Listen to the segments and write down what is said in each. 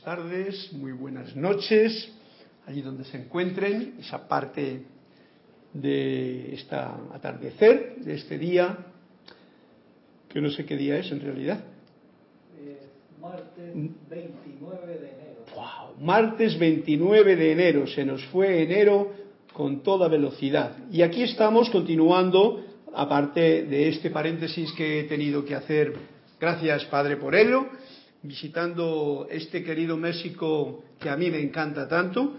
buenas tardes, muy buenas noches, allí donde se encuentren, esa parte de esta atardecer, de este día, que no sé qué día es en realidad. Martes 29 de enero. Wow, martes 29 de enero, se nos fue enero con toda velocidad. Y aquí estamos continuando, aparte de este paréntesis que he tenido que hacer, gracias Padre por ello, visitando este querido México que a mí me encanta tanto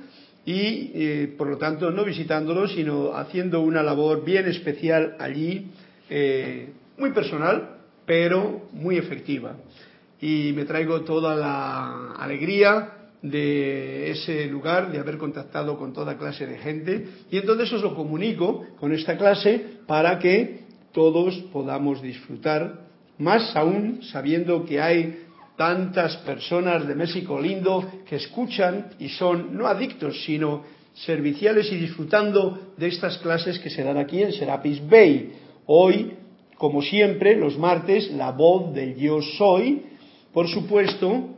y eh, por lo tanto no visitándolo sino haciendo una labor bien especial allí, eh, muy personal pero muy efectiva. Y me traigo toda la alegría de ese lugar, de haber contactado con toda clase de gente y entonces os lo comunico con esta clase para que todos podamos disfrutar, más aún sabiendo que hay tantas personas de México lindo que escuchan y son no adictos, sino serviciales y disfrutando de estas clases que se dan aquí en Serapis Bay. Hoy, como siempre, los martes, la voz del yo soy. Por supuesto,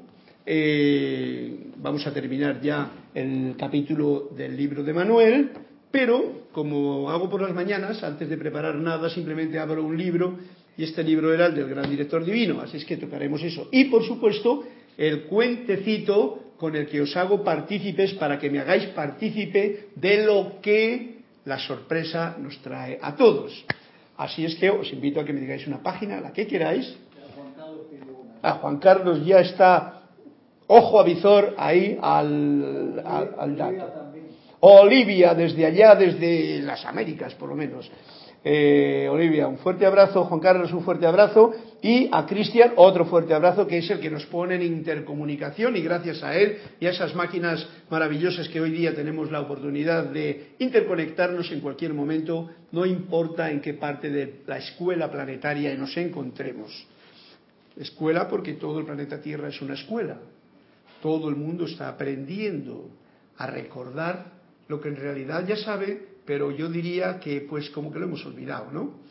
eh, vamos a terminar ya el capítulo del libro de Manuel, pero como hago por las mañanas, antes de preparar nada, simplemente abro un libro y este libro era el del gran director divino, así es que tocaremos eso. Y por supuesto, el cuentecito con el que os hago partícipes para que me hagáis partícipe de lo que la sorpresa nos trae a todos. Así es que os invito a que me digáis una página, la que queráis. Ah, Juan Carlos ya está ojo a visor ahí al, al dato. Olivia, desde allá, desde las Américas por lo menos. Eh, Olivia, un fuerte abrazo, Juan Carlos, un fuerte abrazo, y a Cristian otro fuerte abrazo, que es el que nos pone en intercomunicación, y gracias a él y a esas máquinas maravillosas que hoy día tenemos la oportunidad de interconectarnos en cualquier momento, no importa en qué parte de la escuela planetaria nos encontremos. Escuela porque todo el planeta Tierra es una escuela. Todo el mundo está aprendiendo a recordar lo que en realidad ya sabe pero yo diría que pues como que lo hemos olvidado, ¿no?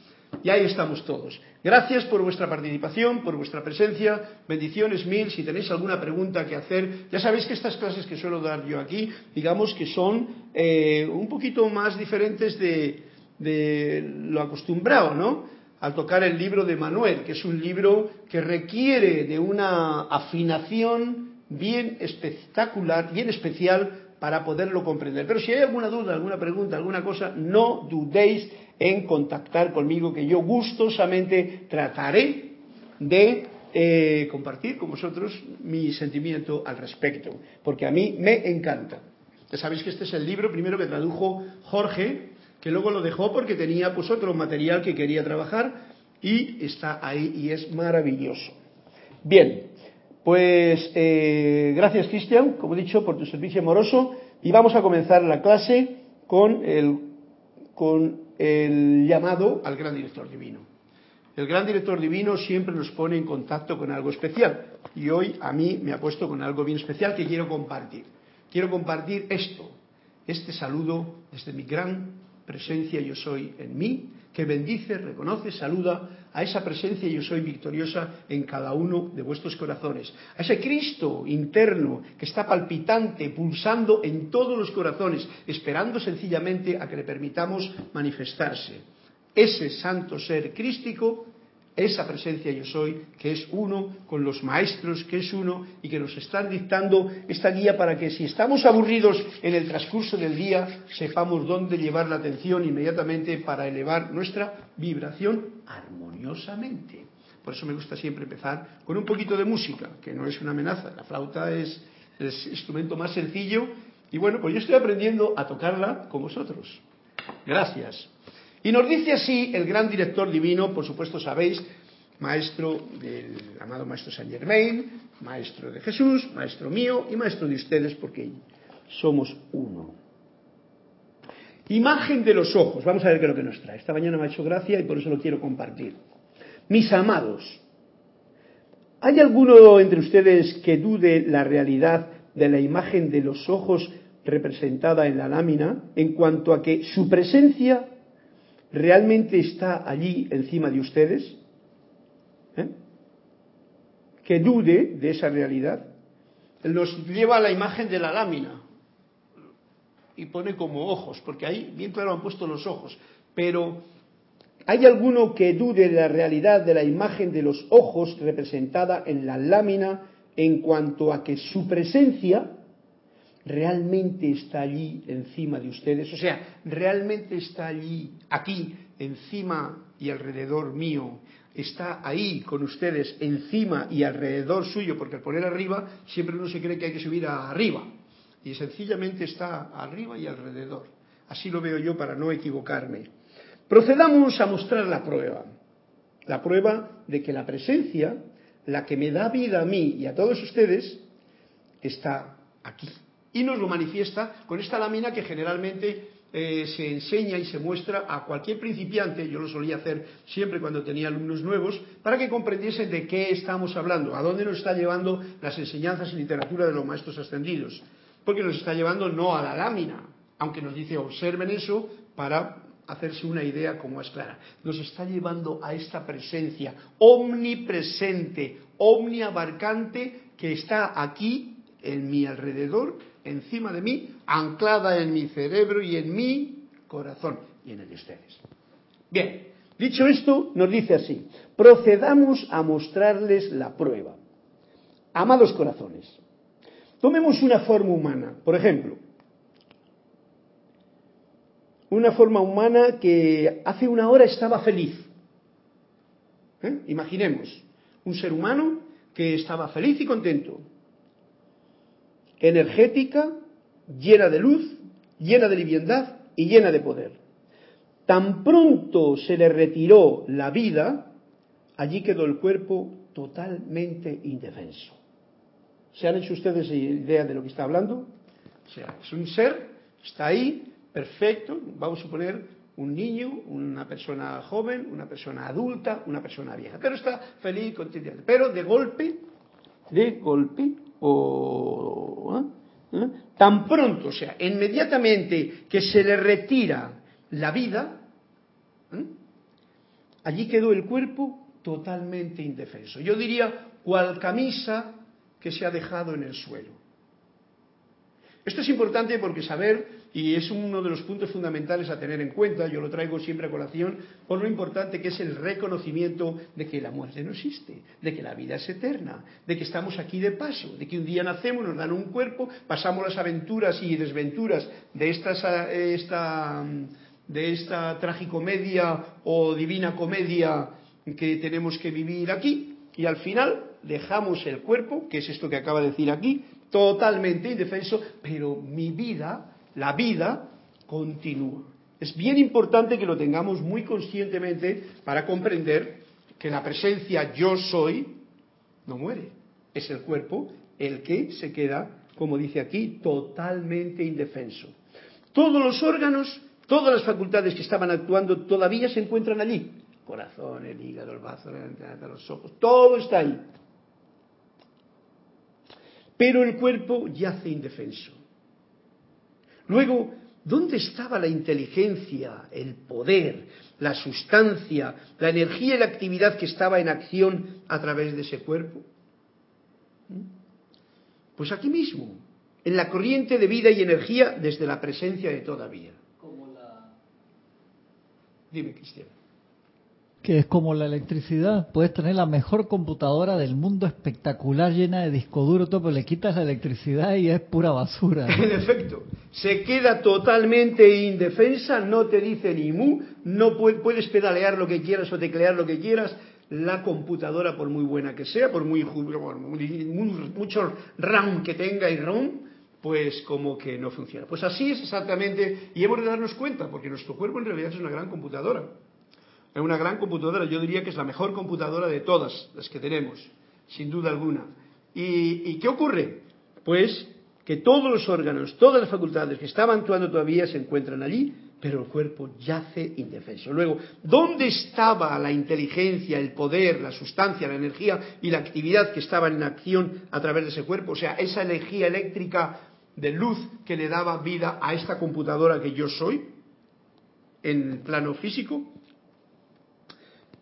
Y ahí estamos todos. Gracias por vuestra participación, por vuestra presencia. Bendiciones mil. Si tenéis alguna pregunta que hacer, ya sabéis que estas clases que suelo dar yo aquí, digamos que son eh, un poquito más diferentes de, de lo acostumbrado, ¿no? Al tocar el libro de Manuel, que es un libro que requiere de una afinación bien espectacular, bien especial para poderlo comprender. Pero si hay alguna duda, alguna pregunta, alguna cosa, no dudéis en contactar conmigo, que yo gustosamente trataré de eh, compartir con vosotros mi sentimiento al respecto, porque a mí me encanta. Ya sabéis que este es el libro primero que tradujo Jorge, que luego lo dejó porque tenía pues otro material que quería trabajar y está ahí y es maravilloso. Bien, pues eh, gracias Cristian, como he dicho, por tu servicio amoroso y vamos a comenzar la clase con el, con el llamado al gran director divino. El gran director divino siempre nos pone en contacto con algo especial y hoy a mí me ha puesto con algo bien especial que quiero compartir. Quiero compartir esto, este saludo desde mi gran presencia yo soy en mí que bendice, reconoce, saluda a esa presencia yo soy victoriosa en cada uno de vuestros corazones, a ese Cristo interno que está palpitante, pulsando en todos los corazones, esperando sencillamente a que le permitamos manifestarse. Ese santo ser crístico esa presencia yo soy, que es uno con los maestros, que es uno y que nos están dictando esta guía para que si estamos aburridos en el transcurso del día, sepamos dónde llevar la atención inmediatamente para elevar nuestra vibración armoniosamente. Por eso me gusta siempre empezar con un poquito de música, que no es una amenaza. La flauta es el instrumento más sencillo y bueno, pues yo estoy aprendiendo a tocarla con vosotros. Gracias. Y nos dice así el gran director divino, por supuesto sabéis, maestro del amado maestro Saint Germain, maestro de Jesús, maestro mío y maestro de ustedes, porque somos uno. Imagen de los ojos. Vamos a ver qué es lo que nos trae. Esta mañana me ha hecho gracia y por eso lo quiero compartir. Mis amados, ¿hay alguno entre ustedes que dude la realidad de la imagen de los ojos representada en la lámina en cuanto a que su presencia realmente está allí encima de ustedes? ¿Eh? Que dude de esa realidad. nos lleva a la imagen de la lámina y pone como ojos, porque ahí bien claro han puesto los ojos, pero ¿hay alguno que dude de la realidad de la imagen de los ojos representada en la lámina en cuanto a que su presencia realmente está allí encima de ustedes? O sea, realmente está allí, aquí, encima y alrededor mío, está ahí con ustedes, encima y alrededor suyo, porque al poner arriba siempre uno se cree que hay que subir arriba, y sencillamente está arriba y alrededor. Así lo veo yo para no equivocarme. Procedamos a mostrar la prueba, la prueba de que la presencia, la que me da vida a mí y a todos ustedes, está aquí. Y nos lo manifiesta con esta lámina que generalmente eh, se enseña y se muestra a cualquier principiante, yo lo solía hacer siempre cuando tenía alumnos nuevos, para que comprendiesen de qué estamos hablando, a dónde nos está llevando las enseñanzas y literatura de los maestros ascendidos. Porque nos está llevando no a la lámina, aunque nos dice observen eso para hacerse una idea como es clara. Nos está llevando a esta presencia omnipresente, omniabarcante, que está aquí en mi alrededor encima de mí, anclada en mi cerebro y en mi corazón y en el de ustedes. Bien, dicho esto, nos dice así, procedamos a mostrarles la prueba. Amados corazones, tomemos una forma humana, por ejemplo, una forma humana que hace una hora estaba feliz. ¿Eh? Imaginemos, un ser humano que estaba feliz y contento, energética, llena de luz, llena de liviandad y llena de poder. Tan pronto se le retiró la vida, allí quedó el cuerpo totalmente indefenso. ¿Se han hecho ustedes idea de lo que está hablando? Es un ser, está ahí, perfecto, vamos a suponer un niño, una persona joven, una persona adulta, una persona vieja, pero está feliz, contento. Pero de golpe, de golpe, o ¿eh? Tan pronto, o sea, inmediatamente que se le retira la vida, ¿eh? allí quedó el cuerpo totalmente indefenso. Yo diría cual camisa que se ha dejado en el suelo. Esto es importante porque saber y es uno de los puntos fundamentales a tener en cuenta, yo lo traigo siempre a colación, por lo importante que es el reconocimiento de que la muerte no existe, de que la vida es eterna, de que estamos aquí de paso, de que un día nacemos, nos dan un cuerpo, pasamos las aventuras y desventuras de esta, de esta tragicomedia o divina comedia que tenemos que vivir aquí, y al final dejamos el cuerpo, que es esto que acaba de decir aquí, totalmente indefenso, pero mi vida la vida continúa. Es bien importante que lo tengamos muy conscientemente para comprender que la presencia yo soy no muere. Es el cuerpo el que se queda, como dice aquí, totalmente indefenso. Todos los órganos, todas las facultades que estaban actuando todavía se encuentran allí. Corazón, el hígado, el bazo, los ojos, todo está ahí. Pero el cuerpo yace indefenso. Luego, ¿dónde estaba la inteligencia, el poder, la sustancia, la energía y la actividad que estaba en acción a través de ese cuerpo? ¿Mm? Pues aquí mismo, en la corriente de vida y energía desde la presencia de toda vida. Dime, Cristian que es como la electricidad. Puedes tener la mejor computadora del mundo espectacular, llena de disco duro, todo, pero le quitas la electricidad y es pura basura. En efecto, se queda totalmente indefensa, no te dice ni mu, no puedes pedalear lo que quieras o teclear lo que quieras. La computadora, por muy buena que sea, por muy, mucho RAM que tenga y ROM, pues como que no funciona. Pues así es exactamente, y hemos de darnos cuenta, porque nuestro cuerpo en realidad es una gran computadora. Es una gran computadora, yo diría que es la mejor computadora de todas las que tenemos, sin duda alguna. ¿Y, qué ocurre? Pues que todos los órganos, todas las facultades que estaban actuando todavía se encuentran allí, pero el cuerpo yace indefenso. Luego, ¿dónde estaba la inteligencia, el poder, la sustancia, la energía y la actividad que estaban en acción a través de ese cuerpo? O sea, esa energía eléctrica de luz que le daba vida a esta computadora que yo soy en el plano físico.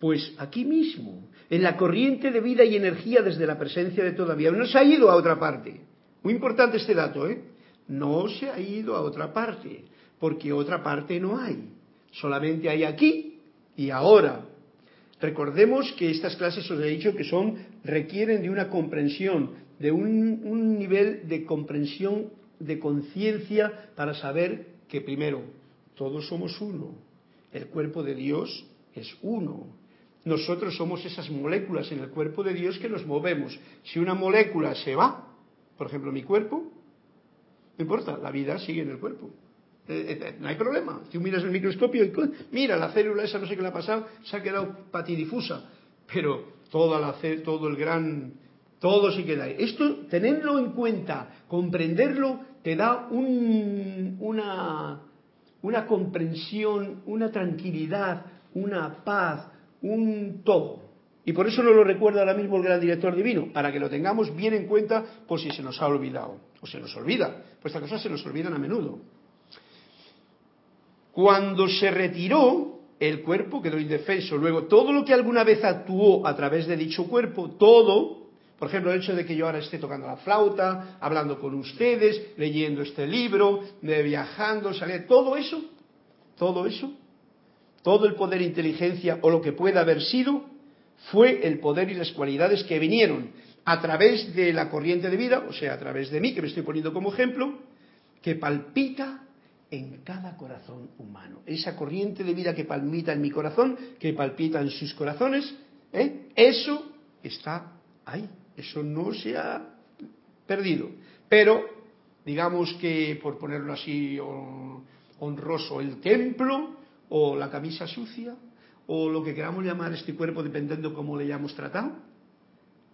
Pues aquí mismo, en la corriente de vida y energía desde la presencia de todavía. No se ha ido a otra parte. Muy importante este dato, ¿eh? No se ha ido a otra parte, porque otra parte no hay. Solamente hay aquí y ahora. Recordemos que estas clases os he dicho que son requieren de una comprensión, de un, un nivel de comprensión, de conciencia para saber que primero todos somos uno, el cuerpo de Dios es uno. Nosotros somos esas moléculas en el cuerpo de Dios que nos movemos. Si una molécula se va, por ejemplo mi cuerpo, no importa, la vida sigue en el cuerpo. Eh, eh, no hay problema. Tú miras el microscopio y mira, la célula esa no sé qué le ha pasado, se ha quedado patidifusa, pero toda la, todo el gran, todo se queda ahí. Esto, tenerlo en cuenta, comprenderlo, te da un, una, una comprensión, una tranquilidad, una paz, un todo. Y por eso nos lo recuerda ahora mismo el gran director divino, para que lo tengamos bien en cuenta por si se nos ha olvidado. O se nos olvida, pues estas cosas se nos olvidan a menudo. Cuando se retiró, el cuerpo quedó indefenso. Luego, todo lo que alguna vez actuó a través de dicho cuerpo, todo, por ejemplo, el hecho de que yo ahora esté tocando la flauta, hablando con ustedes, leyendo este libro, de viajando, salir, todo eso, todo eso, todo el poder e inteligencia o lo que pueda haber sido, fue el poder y las cualidades que vinieron a través de la corriente de vida, o sea, a través de mí, que me estoy poniendo como ejemplo, que palpita en cada corazón humano. Esa corriente de vida que palpita en mi corazón, que palpita en sus corazones, ¿eh? eso está ahí, eso no se ha perdido. Pero, digamos que, por ponerlo así honroso, el templo o la camisa sucia, o lo que queramos llamar este cuerpo, dependiendo cómo le hayamos tratado,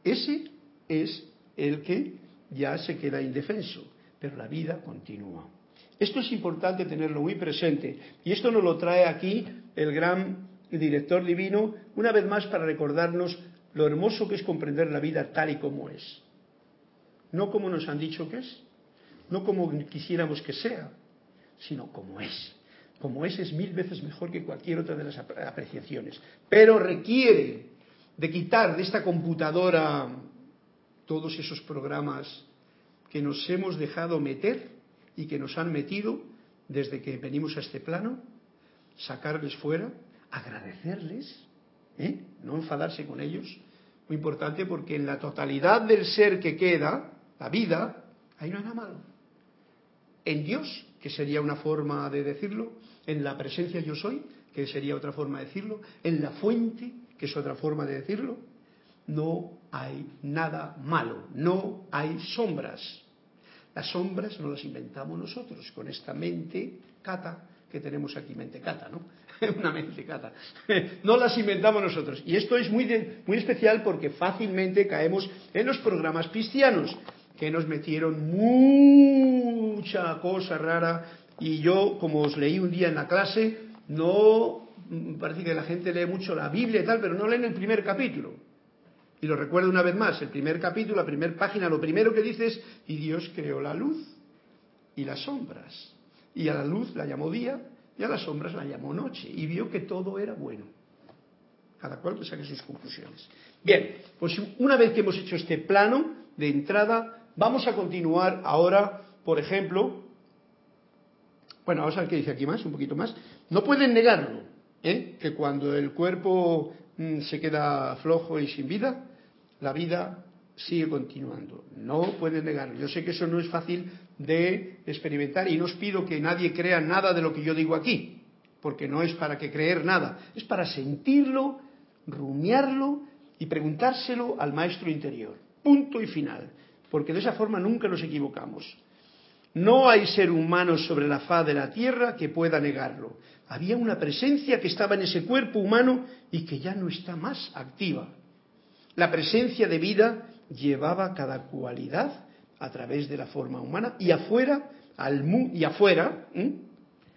ese es el que ya se queda indefenso, pero la vida continúa. Esto es importante tenerlo muy presente y esto nos lo trae aquí el gran director divino una vez más para recordarnos lo hermoso que es comprender la vida tal y como es. No como nos han dicho que es, no como quisiéramos que sea, sino como es. Como es es mil veces mejor que cualquier otra de las apreciaciones. Pero requiere de quitar de esta computadora todos esos programas que nos hemos dejado meter y que nos han metido desde que venimos a este plano, sacarles fuera, agradecerles, ¿eh? no enfadarse con ellos. Muy importante porque en la totalidad del ser que queda, la vida, ahí no hay nada malo. En Dios, que sería una forma de decirlo, en la presencia yo soy, que sería otra forma de decirlo, en la fuente, que es otra forma de decirlo, no hay nada malo, no hay sombras. Las sombras no las inventamos nosotros con esta mente cata que tenemos aquí, mente cata, ¿no? Una mente cata. No las inventamos nosotros. Y esto es muy, muy especial porque fácilmente caemos en los programas cristianos, que nos metieron mucha cosa rara. Y yo, como os leí un día en la clase, no parece que la gente lee mucho la Biblia y tal, pero no leen el primer capítulo. Y lo recuerdo una vez más, el primer capítulo, la primera página, lo primero que dice es, y Dios creó la luz y las sombras. Y a la luz la llamó día y a las sombras la llamó noche. Y vio que todo era bueno. Cada cual que saque sus conclusiones. Bien, pues una vez que hemos hecho este plano de entrada, vamos a continuar ahora, por ejemplo, bueno, vamos a ver qué dice aquí más, un poquito más. No pueden negarlo, ¿eh? que cuando el cuerpo Mm, se queda flojo y sin vida, la vida sigue continuando. No pueden negarlo. Yo sé que eso no es fácil de experimentar y no os pido que nadie crea nada de lo que yo digo aquí, porque no es para que creer nada, es para sentirlo, rumiarlo y preguntárselo al maestro interior. Punto y final, porque de esa forma nunca nos equivocamos. No hay ser humano sobre la faz de la tierra que pueda negarlo. Había una presencia que estaba en ese cuerpo humano y que ya no está más activa. La presencia de vida llevaba cada cualidad a través de la forma humana y afuera, al y afuera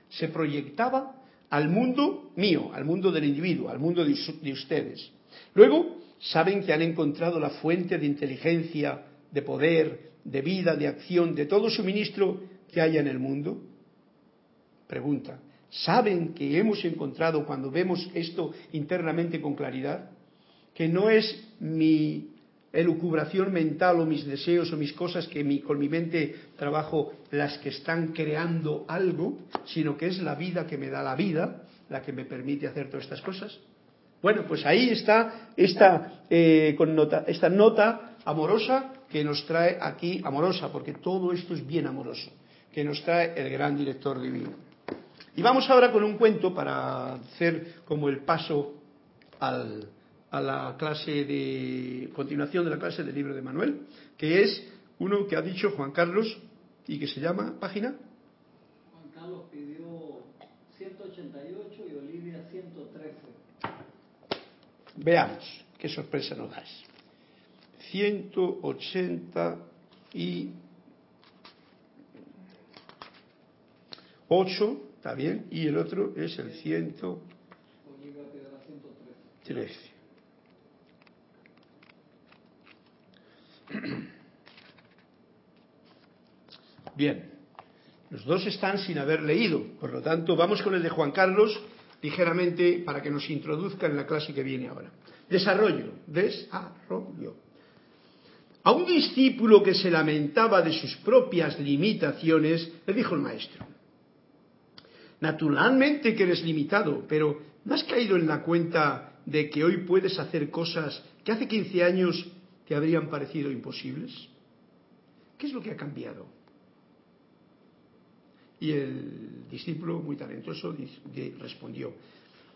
se proyectaba al mundo mío, al mundo del individuo, al mundo de ustedes. Luego, saben que han encontrado la fuente de inteligencia, de poder, de vida, de acción, de todo suministro que haya en el mundo. Pregunta, saben que hemos encontrado cuando vemos esto internamente con claridad, que no es mi elucubración mental o mis deseos o mis cosas que mi, con mi mente trabajo las que están creando algo, sino que es la vida que me da la vida, la que me permite hacer todas estas cosas. Bueno, pues ahí está esta, eh, esta nota amorosa que nos trae aquí, amorosa, porque todo esto es bien amoroso, que nos trae el gran director divino. Y vamos ahora con un cuento para hacer como el paso al, a la clase de continuación de la clase del libro de Manuel, que es uno que ha dicho Juan Carlos y que se llama página. Juan Carlos pidió 188 y Olivia 113. Veamos qué sorpresa nos das. 188, está bien, y el otro es el 113. Bien, los dos están sin haber leído, por lo tanto vamos con el de Juan Carlos ligeramente para que nos introduzca en la clase que viene ahora. Desarrollo, desarrollo. A un discípulo que se lamentaba de sus propias limitaciones, le dijo el maestro, naturalmente que eres limitado, pero ¿no has caído en la cuenta de que hoy puedes hacer cosas que hace 15 años te habrían parecido imposibles? ¿Qué es lo que ha cambiado? Y el discípulo, muy talentoso, respondió,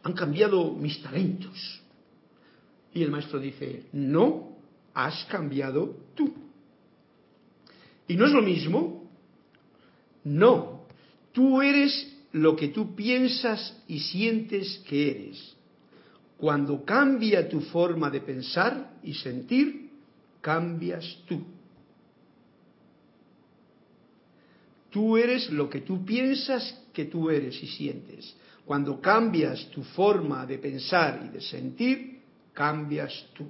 han cambiado mis talentos. Y el maestro dice, no, has cambiado tú. ¿Y no es lo mismo? No, tú eres lo que tú piensas y sientes que eres. Cuando cambia tu forma de pensar y sentir, cambias tú. Tú eres lo que tú piensas que tú eres y sientes. Cuando cambias tu forma de pensar y de sentir, cambias tú.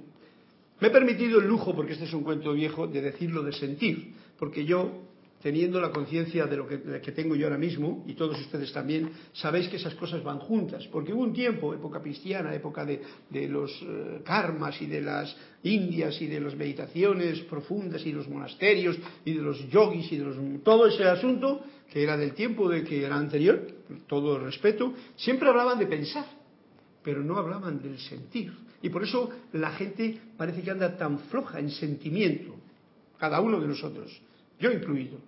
Me he permitido el lujo, porque este es un cuento viejo, de decirlo de sentir, porque yo teniendo la conciencia de lo que, tengo yo ahora mismo, y todos ustedes también, sabéis que esas cosas van juntas, porque hubo un tiempo, época cristiana, época de, los eh, karmas y de las indias y de las meditaciones profundas y los monasterios y de los yogis y de los, todo ese asunto, que era del tiempo de que era anterior, todo el respeto, siempre hablaban de pensar, pero no hablaban del sentir. Y por eso la gente parece que anda tan floja en sentimiento, cada uno de nosotros, yo incluido.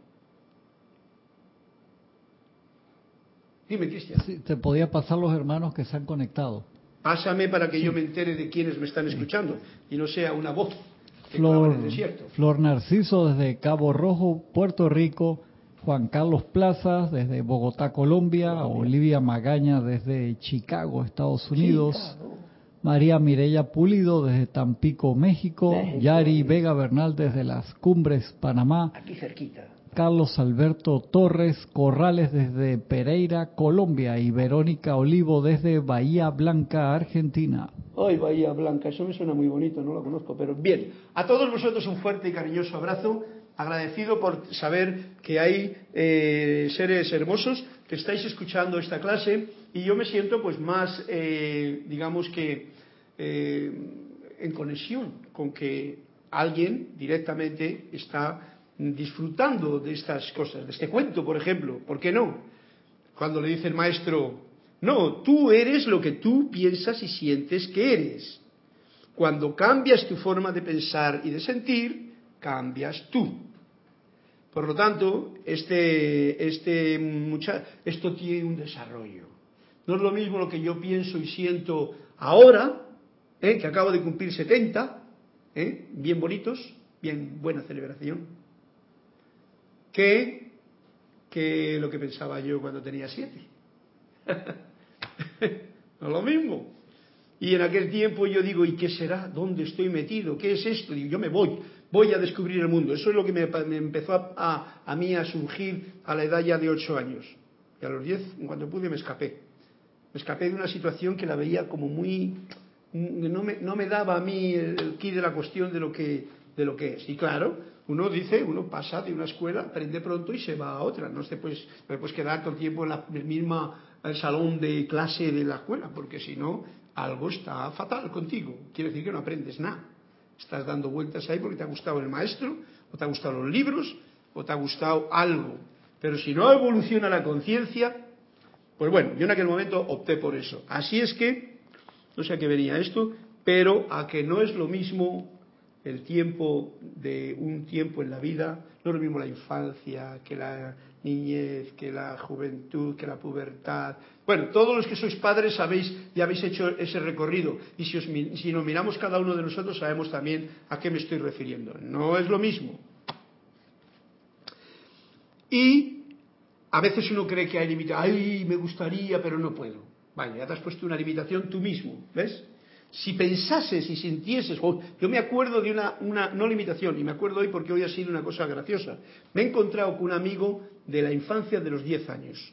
Dime, Cristian. te podía pasar los hermanos que se han conectado. Pásame para que yo me entere de quienes me están escuchando y no sea una voz Flor, en el desierto. Flor Narciso desde Cabo Rojo, Puerto Rico. Juan Carlos Plaza desde Bogotá, Colombia. Olivia Magaña desde Chicago, Estados Unidos. María Mireya Pulido desde Tampico, México. Yari Vega Bernal desde las Cumbres, Panamá. Aquí cerquita. Carlos Alberto Torres Corrales desde Pereira, Colombia y Verónica Olivo desde Bahía Blanca, Argentina. Ay, Bahía Blanca, eso me suena muy bonito, no lo conozco, pero bien. A todos vosotros un fuerte y cariñoso abrazo, agradecido por saber que hay eh, seres hermosos que estáis escuchando esta clase y yo me siento pues más, eh, digamos que, eh, en conexión con que alguien directamente está disfrutando de estas cosas, de este cuento, por ejemplo. ¿Por qué no? Cuando le dice el maestro, no, tú eres lo que tú piensas y sientes que eres. Cuando cambias tu forma de pensar y de sentir, cambias tú. Por lo tanto, este, este esto tiene un desarrollo. No es lo mismo lo que yo pienso y siento ahora, ¿eh? que acabo de cumplir 70, ¿eh? bien bonitos, bien buena celebración, que, que lo que pensaba yo cuando tenía siete. no lo mismo. Y en aquel tiempo yo digo, ¿y qué será? ¿Dónde estoy metido? ¿Qué es esto? Digo, yo me voy, voy a descubrir el mundo. Eso es lo que me, empezó a, a, mí a surgir a la edad ya de ocho años. Y a los diez, cuando pude, me escapé. Me escapé de una situación que la veía como muy... No me, no me daba a mí el, el de la cuestión de lo, que, de lo que es. Y claro, uno dice, uno pasa de una escuela, aprende pronto y se va a otra. No te puedes, puedes quedar todo el tiempo en el mismo salón de clase de la escuela, porque si no, algo está fatal contigo. Quiere decir que no aprendes nada. Estás dando vueltas ahí porque te ha gustado el maestro, o te ha gustado los libros, o te ha gustado algo. Pero si no evoluciona la conciencia, pues bueno, yo en aquel momento opté por eso. Así es que, no sé a qué venía esto, pero a que no es lo mismo el tiempo de un tiempo en la vida, no es lo mismo la infancia que la niñez, que la juventud, que la pubertad. Bueno, todos los que sois padres sabéis y habéis hecho ese recorrido. Y si, si nos miramos cada uno de nosotros sabemos también a qué me estoy refiriendo. No es lo mismo. Y a veces uno cree que hay limitaciones. Ay, me gustaría, pero no puedo. Vale, ya te has puesto una limitación tú mismo, ¿ves? Si pensases y sintieses, yo me acuerdo de una, una, no limitación, y me acuerdo hoy porque hoy ha sido una cosa graciosa. Me he encontrado con un amigo de la infancia de los 10 años.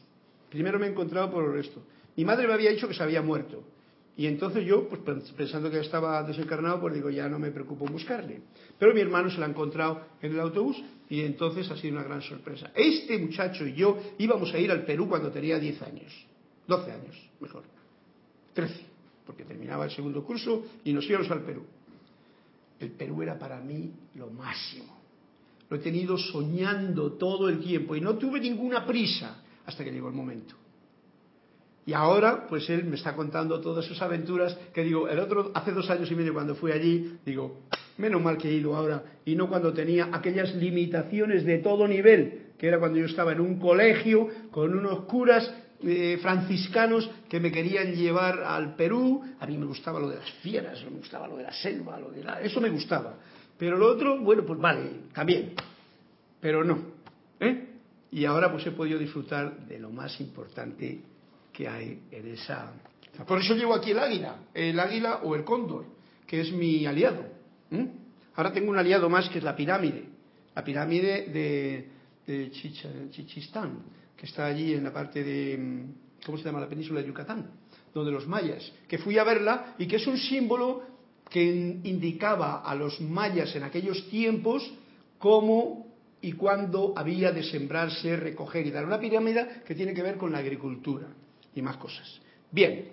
Primero me he encontrado por esto. Mi madre me había dicho que se había muerto. Y entonces yo, pues pensando que estaba desencarnado, pues digo, ya no me preocupo en buscarle. Pero mi hermano se lo ha encontrado en el autobús y entonces ha sido una gran sorpresa. Este muchacho y yo íbamos a ir al Perú cuando tenía 10 años. 12 años, mejor. 13 porque terminaba el segundo curso y nos íbamos al Perú. El Perú era para mí lo máximo. Lo he tenido soñando todo el tiempo y no tuve ninguna prisa hasta que llegó el momento. Y ahora, pues él me está contando todas sus aventuras, que digo, el otro, hace dos años y medio cuando fui allí, digo, menos mal que he ido ahora, y no cuando tenía aquellas limitaciones de todo nivel, que era cuando yo estaba en un colegio con unos curas eh, franciscanos que me querían llevar al Perú. A mí me gustaba lo de las fieras, me gustaba lo de la selva, lo de la... eso me gustaba. Pero lo otro, bueno, pues vale, también. Pero no. ¿eh? Y ahora pues he podido disfrutar de lo más importante que hay en esa... Por eso llevo aquí el águila, el águila o el cóndor, que es mi aliado. Ahora tengo un aliado más que es la pirámide, la pirámide de, de Chichistán que está allí en la parte de, mm, ¿cómo se llama? La península de Yucatán, donde los mayas, que fui a verla y que es un símbolo que indicaba a los mayas en aquellos tiempos cómo y cuándo había de sembrarse, recoger y dar. Una pirámide que tiene que ver con la agricultura y más cosas. Bien.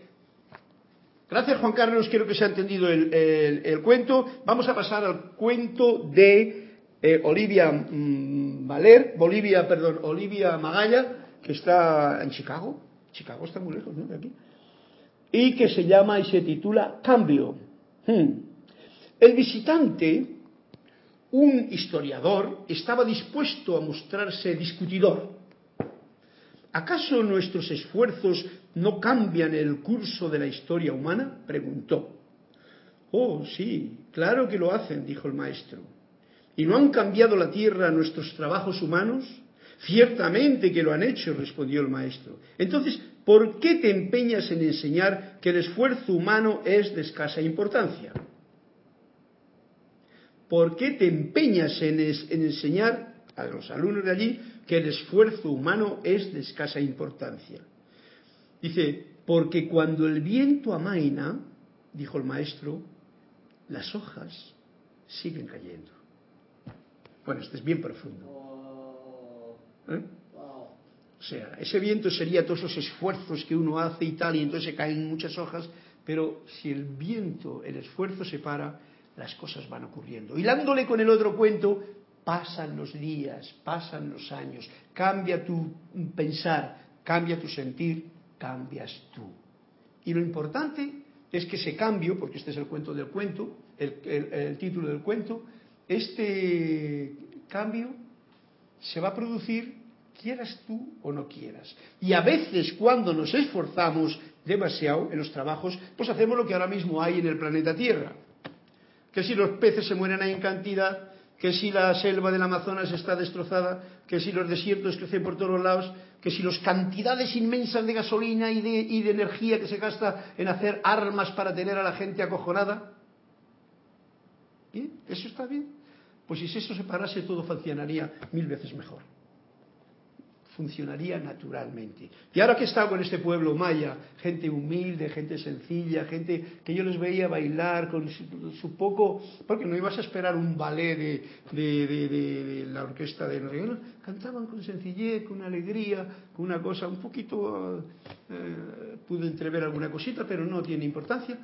Gracias Juan Carlos, quiero que se ha entendido el, cuento. Vamos a pasar al cuento de eh, Olivia mm, Valer, Bolivia, perdón, Olivia Magalla, que está en Chicago. Chicago está muy lejos, ¿no? De aquí. Y que se llama y se titula Cambio. Hmm. El visitante, un historiador, estaba dispuesto a mostrarse discutidor. ¿Acaso nuestros esfuerzos no cambian el curso de la historia humana? preguntó. Oh, sí, claro que lo hacen, dijo el maestro. ¿Y no han cambiado la tierra nuestros trabajos humanos? Ciertamente que lo han hecho, respondió el maestro. Entonces, ¿por qué te empeñas en enseñar que el esfuerzo humano es de escasa importancia? ¿Por qué te empeñas en, enseñar a los alumnos de allí que el esfuerzo humano es de escasa importancia? Dice, porque cuando el viento amaina, dijo el maestro, las hojas siguen cayendo. Bueno, esto es bien profundo. ¿Eh? O sea, ese viento sería todos los esfuerzos que uno hace y tal, y entonces se caen muchas hojas, pero si el viento, el esfuerzo se para, las cosas van ocurriendo. Hilándole con el otro cuento, pasan los días, pasan los años, cambia tu pensar, cambia tu sentir, cambias tú. Y lo importante es que ese cambio, porque este es el cuento del cuento, el título del cuento, este cambio se va a producir quieras tú o no quieras. Y a veces cuando nos esforzamos demasiado en los trabajos, pues hacemos lo que ahora mismo hay en el planeta Tierra. Que si los peces se mueren ahí en cantidad, que si la selva del Amazonas está destrozada, que si los desiertos crecen por todos lados, que si las cantidades inmensas de gasolina y de, y de energía que se gasta en hacer armas para tener a la gente acojonada. ¿Bien? ¿Eso está bien? Pues si eso se parase, todo funcionaría mil veces mejor. Funcionaría naturalmente. Y ahora que he estado con este pueblo maya, gente humilde, gente sencilla, gente que yo les veía bailar con su, poco, porque no ibas a esperar un ballet de, la orquesta de no, cantaban con sencillez, con alegría, con una cosa un poquito, eh, pude entrever alguna cosita, pero no tiene importancia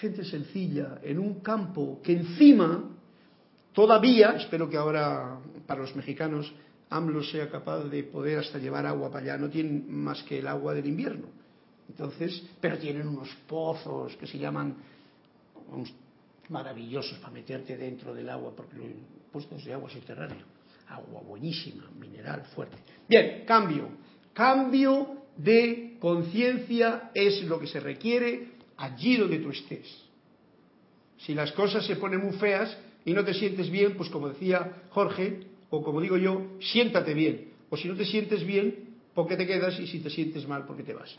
gente sencilla en un campo que encima todavía, espero que ahora para los mexicanos AMLO sea capaz de poder hasta llevar agua para allá, no tienen más que el agua del invierno. Entonces, pero tienen unos pozos que se llaman maravillosos para meterte dentro del agua, porque los puestos de agua subterránea. Agua buenísima, mineral fuerte. Bien, cambio. Cambio de conciencia es lo que se requiere allí donde tú estés. Si las cosas se ponen muy feas y no te sientes bien, pues como decía Jorge, o como digo yo, siéntate bien. O si no te sientes bien, ¿por qué te quedas? Y si te sientes mal, ¿por qué te vas?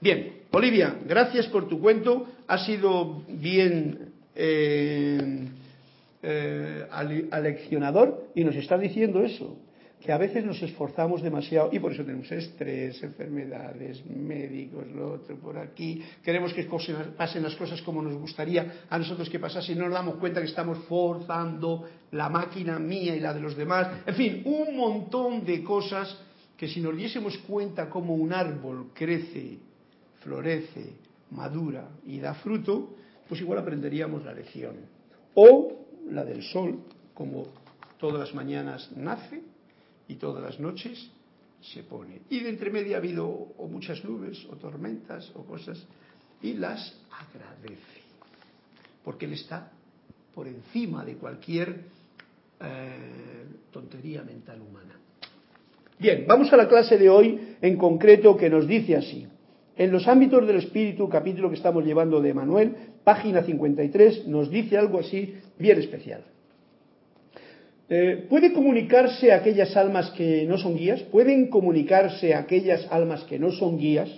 Bien, Olivia, gracias por tu cuento. Ha sido bien eh, eh, aleccionador y nos está diciendo eso que a veces nos esforzamos demasiado y por eso tenemos estrés, enfermedades, médicos, lo otro por aquí. Queremos que pasen las cosas como nos gustaría a nosotros que pasasen y no nos damos cuenta que estamos forzando la máquina mía y la de los demás. En fin, un montón de cosas que si nos diésemos cuenta cómo un árbol crece, florece, madura y da fruto, pues igual aprenderíamos la lección. O la del sol, como todas las mañanas nace y todas las noches se pone. Y de entre media ha habido o muchas nubes o tormentas o cosas y las agradece. Porque Él está por encima de cualquier eh, tontería mental humana. Bien, vamos a la clase de hoy en concreto que nos dice así. En los ámbitos del espíritu, capítulo que estamos llevando de Manuel, página 53, nos dice algo así bien especial. Eh, ¿Puede comunicarse a aquellas almas que no son guías? ¿Pueden comunicarse a aquellas almas que no son guías?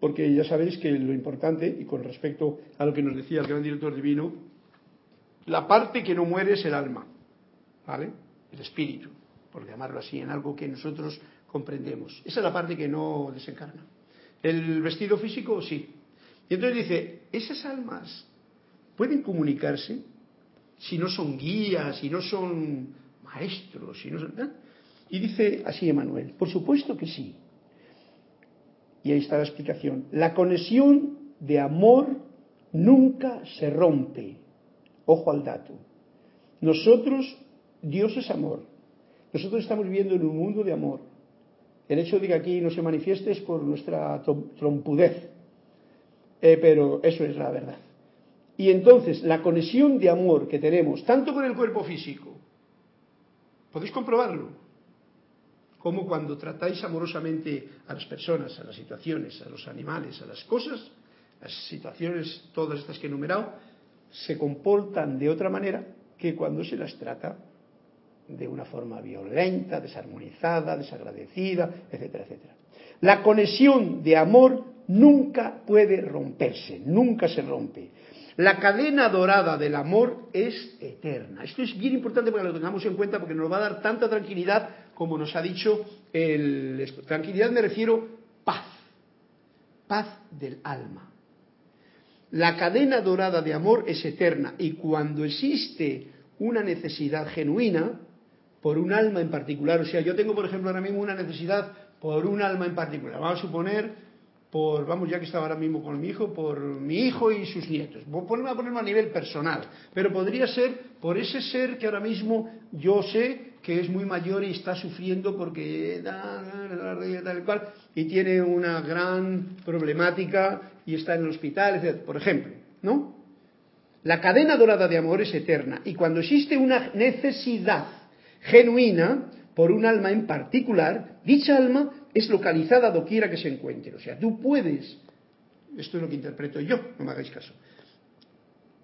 Porque ya sabéis que lo importante, y con respecto a lo que nos decía el gran director divino, la parte que no muere es el alma, ¿vale? El espíritu, por llamarlo así, en algo que nosotros comprendemos. Esa es la parte que no desencarna. El vestido físico, sí. Y entonces dice, esas almas pueden comunicarse si no son guías, si no son maestros, si no son... Y dice así Emanuel, por supuesto que sí. Y ahí está la explicación. La conexión de amor nunca se rompe. Ojo al dato. Nosotros, Dios es amor. Nosotros estamos viviendo en un mundo de amor. El hecho de que aquí no se manifieste es por nuestra trompudez. Eh, pero eso es la verdad. Y entonces la conexión de amor que tenemos, tanto con el cuerpo físico, podéis comprobarlo, como cuando tratáis amorosamente a las personas, a las situaciones, a los animales, a las cosas, las situaciones, todas estas que he enumerado, se comportan de otra manera que cuando se las trata de una forma violenta, desarmonizada, desagradecida, etcétera, etcétera. La conexión de amor nunca puede romperse, nunca se rompe. La cadena dorada del amor es eterna. Esto es bien importante para que lo tengamos en cuenta porque nos va a dar tanta tranquilidad como nos ha dicho el... Tranquilidad me refiero paz, paz del alma. La cadena dorada de amor es eterna y cuando existe una necesidad genuina por un alma en particular, o sea, yo tengo por ejemplo ahora mismo una necesidad por un alma en particular, vamos a suponer por, vamos, ya que estaba ahora mismo con mi hijo, por mi hijo y sus nietos. Voy a ponerlo a nivel personal, pero podría ser por ese ser que ahora mismo yo sé que es muy mayor y está sufriendo porque tal cual y tiene una gran problemática y está en el hospital, etc. Por ejemplo, ¿no? La cadena dorada de amor es eterna y cuando existe una necesidad genuina por un alma en particular, dicha alma es localizada doquiera que se encuentre. O sea, tú puedes, esto es lo que interpreto yo, no me hagáis caso,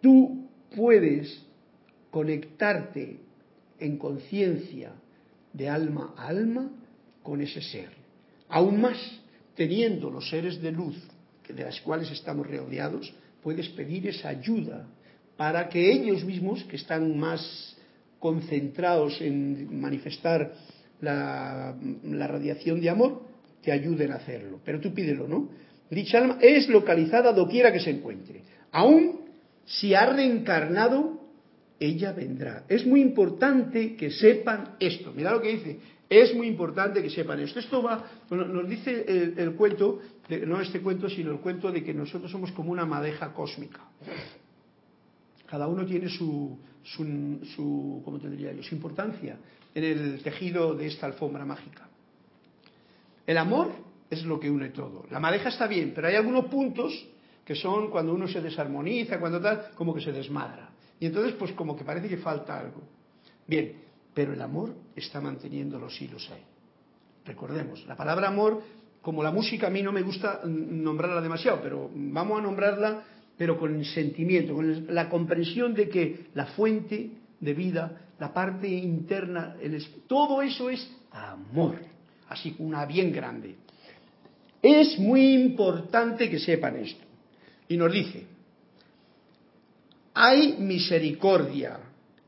tú puedes conectarte en conciencia de alma a alma con ese ser. Aún más, teniendo los seres de luz de las cuales estamos rodeados, puedes pedir esa ayuda para que ellos mismos, que están más concentrados en manifestar la, radiación de amor, te ayuden a hacerlo. Pero tú pídelo, ¿no? Dicha alma es localizada doquiera que se encuentre. Aún si ha reencarnado, ella vendrá. Es muy importante que sepan esto. Mira lo que dice. Es muy importante que sepan esto. Esto va, nos dice el, cuento, no este cuento, sino el cuento de que nosotros somos como una madeja cósmica. Cada uno tiene su, su, su ¿cómo tendría? Su importancia en el tejido de esta alfombra mágica. El amor es lo que une todo. La madeja está bien, pero hay algunos puntos que son cuando uno se desarmoniza, cuando tal, como que se desmadra. Y entonces, pues como que parece que falta algo. Bien, pero el amor está manteniendo los hilos ahí. Recordemos, la palabra amor, como la música a mí no me gusta nombrarla demasiado, pero vamos a nombrarla, pero con el sentimiento, con la comprensión de que la fuente de vida, la parte interna, todo eso es amor así una bien grande. Es muy importante que sepan esto. Y nos dice, hay misericordia,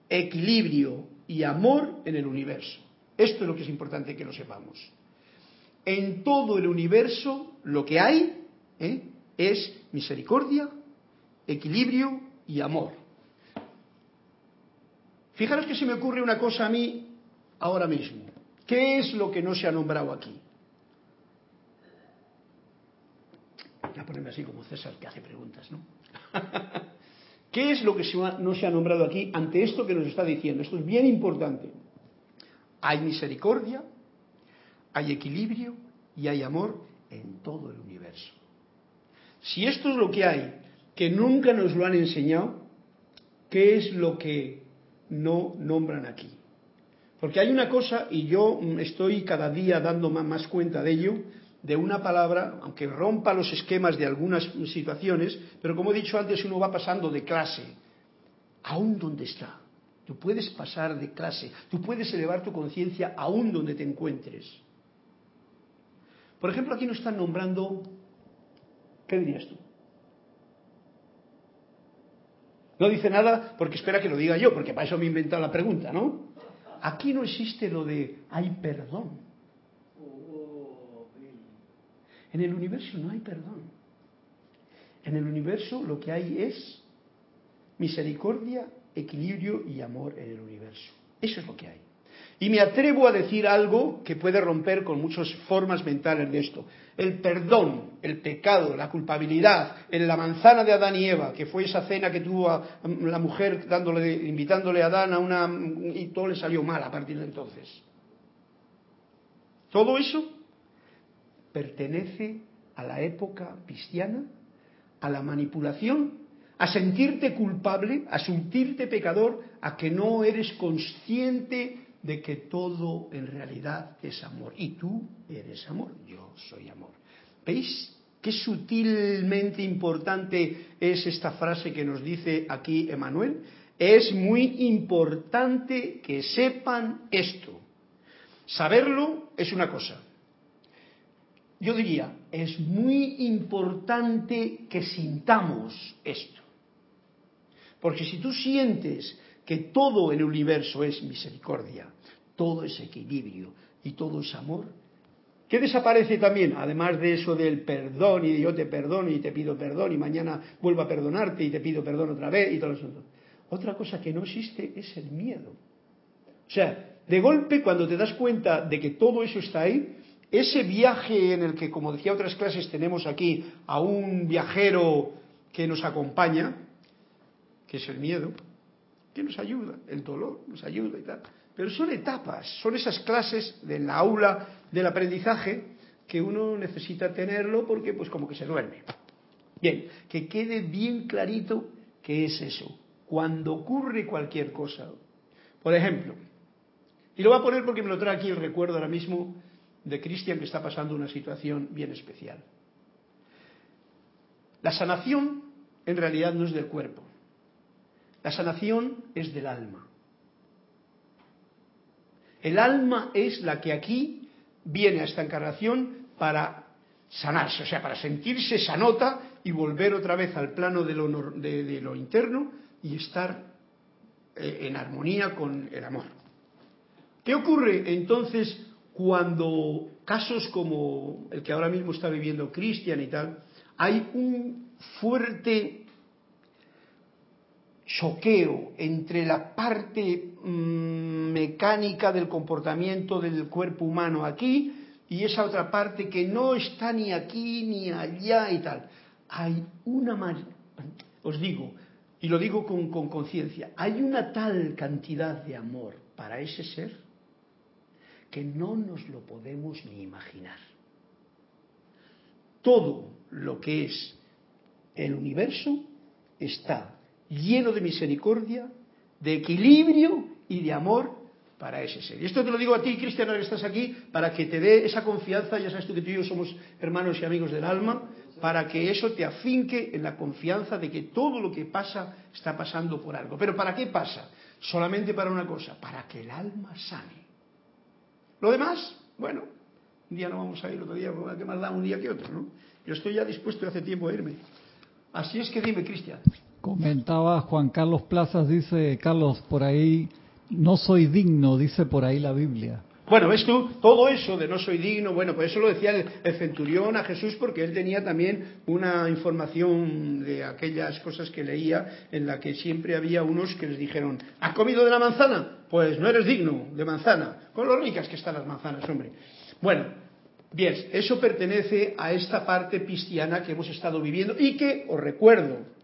equilibrio y amor en el universo. Esto es lo que es importante que lo sepamos. En todo el universo lo que hay ¿eh? es misericordia, equilibrio y amor. Fijaros que se me ocurre una cosa a mí ahora mismo. ¿Qué es lo que no se ha nombrado aquí? Voy a ponerme así como César que hace preguntas, ¿no? ¿Qué es lo que no se ha nombrado aquí ante esto que nos está diciendo? Esto es bien importante. Hay misericordia, hay equilibrio y hay amor en todo el universo. Si esto es lo que hay, que nunca nos lo han enseñado, ¿qué es lo que no nombran aquí? Porque hay una cosa, y yo estoy cada día dando más cuenta de ello, de una palabra, aunque rompa los esquemas de algunas situaciones, pero como he dicho antes, uno va pasando de clase, aún donde está. Tú puedes pasar de clase, tú puedes elevar tu conciencia aún donde te encuentres. Por ejemplo, aquí nos están nombrando, ¿qué dirías tú? No dice nada porque espera que lo diga yo, porque para eso me he inventado la pregunta, ¿no? Aquí no existe lo de hay perdón. En el universo no hay perdón. En el universo lo que hay es misericordia, equilibrio y amor en el universo. Eso es lo que hay. Y me atrevo a decir algo que puede romper con muchas formas mentales de esto. El perdón, el pecado, la culpabilidad, en la manzana de Adán y Eva, que fue esa cena que tuvo la mujer dándole, invitándole a Adán a una y todo le salió mal a partir de entonces. Todo eso pertenece a la época cristiana, a la manipulación, a sentirte culpable, a sentirte pecador, a que no eres consciente de que todo en realidad es amor. Y tú eres amor, yo soy amor. ¿Veis qué sutilmente importante es esta frase que nos dice aquí Emanuel? Es muy importante que sepan esto. Saberlo es una cosa. Yo diría, es muy importante que sintamos esto. Porque si tú sientes que todo el universo es misericordia, todo es equilibrio y todo es amor. ¿Qué desaparece también? Además de eso del perdón y yo te perdono y te pido perdón y mañana vuelvo a perdonarte y te pido perdón otra vez y todo eso. Otra cosa que no existe es el miedo. O sea, de golpe cuando te das cuenta de que todo eso está ahí, ese viaje en el que, como decía otras clases, tenemos aquí a un viajero que nos acompaña, que es el miedo, que nos ayuda, el dolor nos ayuda y tal. Pero son etapas, son esas clases de la aula del aprendizaje que uno necesita tenerlo porque pues como que se duerme. Bien, que quede bien clarito que es eso. Cuando ocurre cualquier cosa, por ejemplo, y lo voy a poner porque me lo trae aquí el recuerdo ahora mismo de Cristian que está pasando una situación bien especial. La sanación en realidad no es del cuerpo, la sanación es del alma. El alma es la que aquí viene a esta encarnación para sanarse, o sea, para sentirse sanota y volver otra vez al plano de lo, interno y estar eh, en armonía con el amor. ¿Qué ocurre entonces cuando casos como el que ahora mismo está viviendo Cristian y tal, hay un fuerte choqueo entre la parte mm, mecánica del comportamiento del cuerpo humano aquí y esa otra parte que no está ni aquí ni allá y tal. Hay una, os digo, y lo digo con conciencia, hay una tal cantidad de amor para ese ser que no nos lo podemos ni imaginar. Todo lo que es el universo está lleno de misericordia, de equilibrio y de amor para ese ser. Y esto te lo digo a ti, Cristiano, que estás aquí, para que te dé esa confianza, ya sabes tú que tú y yo somos hermanos y amigos del alma, para que eso te afinque en la confianza de que todo lo que pasa está pasando por algo. Pero ¿para qué pasa? Solamente para una cosa, para que el alma sane. Lo demás, bueno, un día no vamos a ir, otro día, ¿qué más da un día que otro? ¿no? Yo estoy ya dispuesto hace tiempo a irme. Así es que dime, Cristian. Comentaba Juan Carlos Plazas, dice Carlos, por ahí, no soy digno, dice por ahí la Biblia. Bueno, ves tú, todo eso de no soy digno, bueno, pues eso lo decía el, centurión a Jesús porque él tenía también una información de aquellas cosas que leía en la que siempre había unos que les dijeron, ¿has comido de la manzana? Pues no eres digno de manzana. Con lo ricas que están las manzanas, hombre. Bueno, bien, eso pertenece a esta parte pistiana que hemos estado viviendo y que, os recuerdo,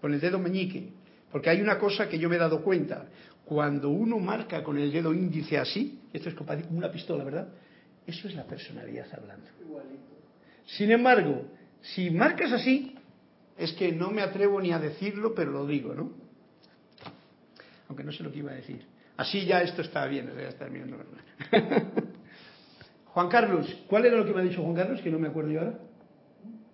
con el dedo meñique, porque hay una cosa que yo me he dado cuenta. Cuando uno marca con el dedo índice así, esto es como una pistola, ¿verdad? Eso es la personalidad hablando. Sin embargo, si marcas así, es que no me atrevo ni a decirlo, pero lo digo, ¿no? Aunque no sé lo que iba a decir. Así ya esto está bien, ya está bien. Juan Carlos, ¿cuál era lo que me ha dicho Juan Carlos? Que no me acuerdo yo ahora.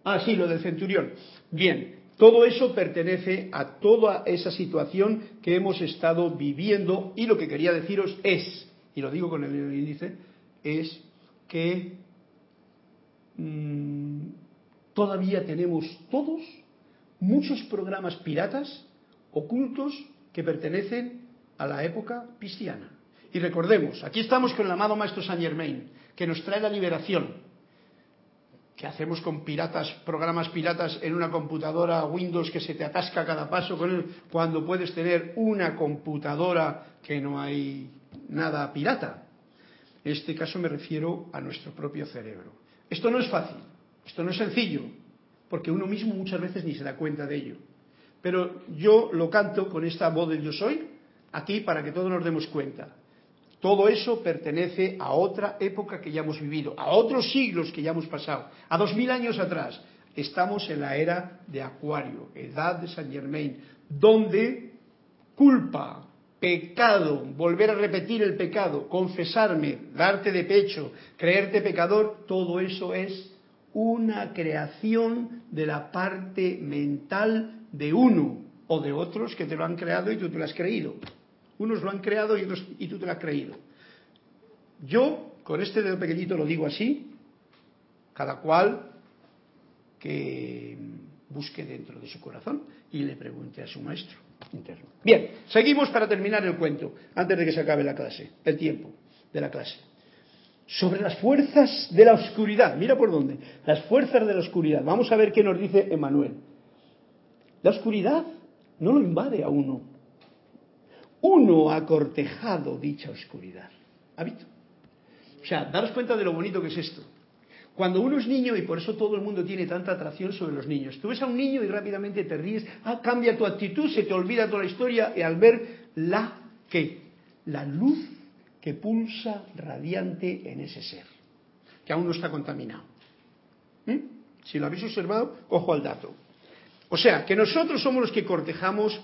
Ah, sí, lo del centurión. Bien, todo eso pertenece a toda esa situación que hemos estado viviendo y lo que quería deciros es, y lo digo con el índice, es que mm, todavía tenemos todos muchos programas piratas ocultos que pertenecen a la época cristiana. Y recordemos, aquí estamos con el amado Maestro Saint Germain, que nos trae la liberación, ¿Qué hacemos con piratas, programas piratas en una computadora Windows que se te atasca cada paso con él, cuando puedes tener una computadora que no hay nada pirata? En este caso me refiero a nuestro propio cerebro. Esto no es fácil, esto no es sencillo, porque uno mismo muchas veces ni se da cuenta de ello. Pero yo lo canto con esta voz del yo soy, aquí para que todos nos demos cuenta. Todo eso pertenece a otra época que ya hemos vivido, a otros siglos que ya hemos pasado, a dos mil años atrás. Estamos en la era de Acuario, edad de San Germain, donde culpa, pecado, volver a repetir el pecado, confesarme, darte de pecho, creerte pecador, todo eso es una creación de la parte mental de uno o de otros que te lo han creado y tú te lo has creído. Unos lo han creado y, otros, y tú te lo has creído. Yo, con este dedo pequeñito lo digo así, cada cual que busque dentro de su corazón y le pregunte a su maestro interno. Bien, seguimos para terminar el cuento, antes de que se acabe la clase, el tiempo de la clase. Sobre las fuerzas de la oscuridad, mira por dónde, las fuerzas de la oscuridad. Vamos a ver qué nos dice Emanuel. La oscuridad no lo invade a uno, uno ha cortejado dicha oscuridad. ¿Ha visto? O sea, daros cuenta de lo bonito que es esto. Cuando uno es niño, y por eso todo el mundo tiene tanta atracción sobre los niños, tú ves a un niño y rápidamente te ríes, ah, cambia tu actitud, se te olvida toda la historia, y al ver la que, la luz que pulsa radiante en ese ser, que aún no está contaminado. ¿Mm? Si lo habéis observado, ojo al dato. O sea, que nosotros somos los que cortejamos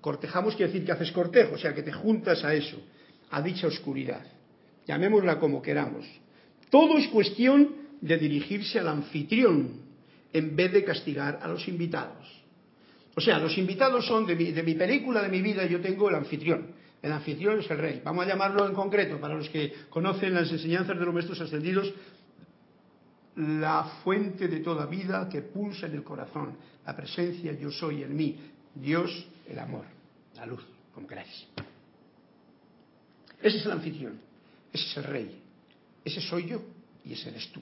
Cortejamos quiere decir que haces cortejo, o sea, que te juntas a eso, a dicha oscuridad. Llamémosla como queramos. Todo es cuestión de dirigirse al anfitrión en vez de castigar a los invitados. O sea, los invitados son de mi, película, de mi vida, yo tengo el anfitrión. El anfitrión es el rey. Vamos a llamarlo en concreto, para los que conocen las enseñanzas de los maestros ascendidos, la fuente de toda vida que pulsa en el corazón, la presencia yo soy en mí, Dios el amor, la luz, como queráis. Ese es el anfitrión, ese es el rey, ese soy yo y ese eres tú.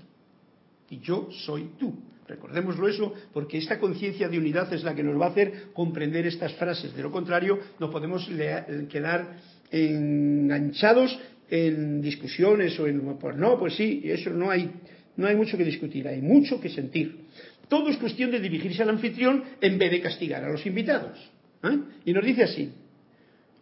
y yo soy tú. Recordémoslo eso, porque esta conciencia de unidad es la que nos va a hacer comprender estas frases. De lo contrario, nos podemos quedar enganchados en discusiones o en, pues no, pues sí, eso no hay, no hay mucho que discutir, hay mucho que sentir. Todo es cuestión de dirigirse al anfitrión en vez de castigar a los invitados. ¿Eh? Y nos dice así,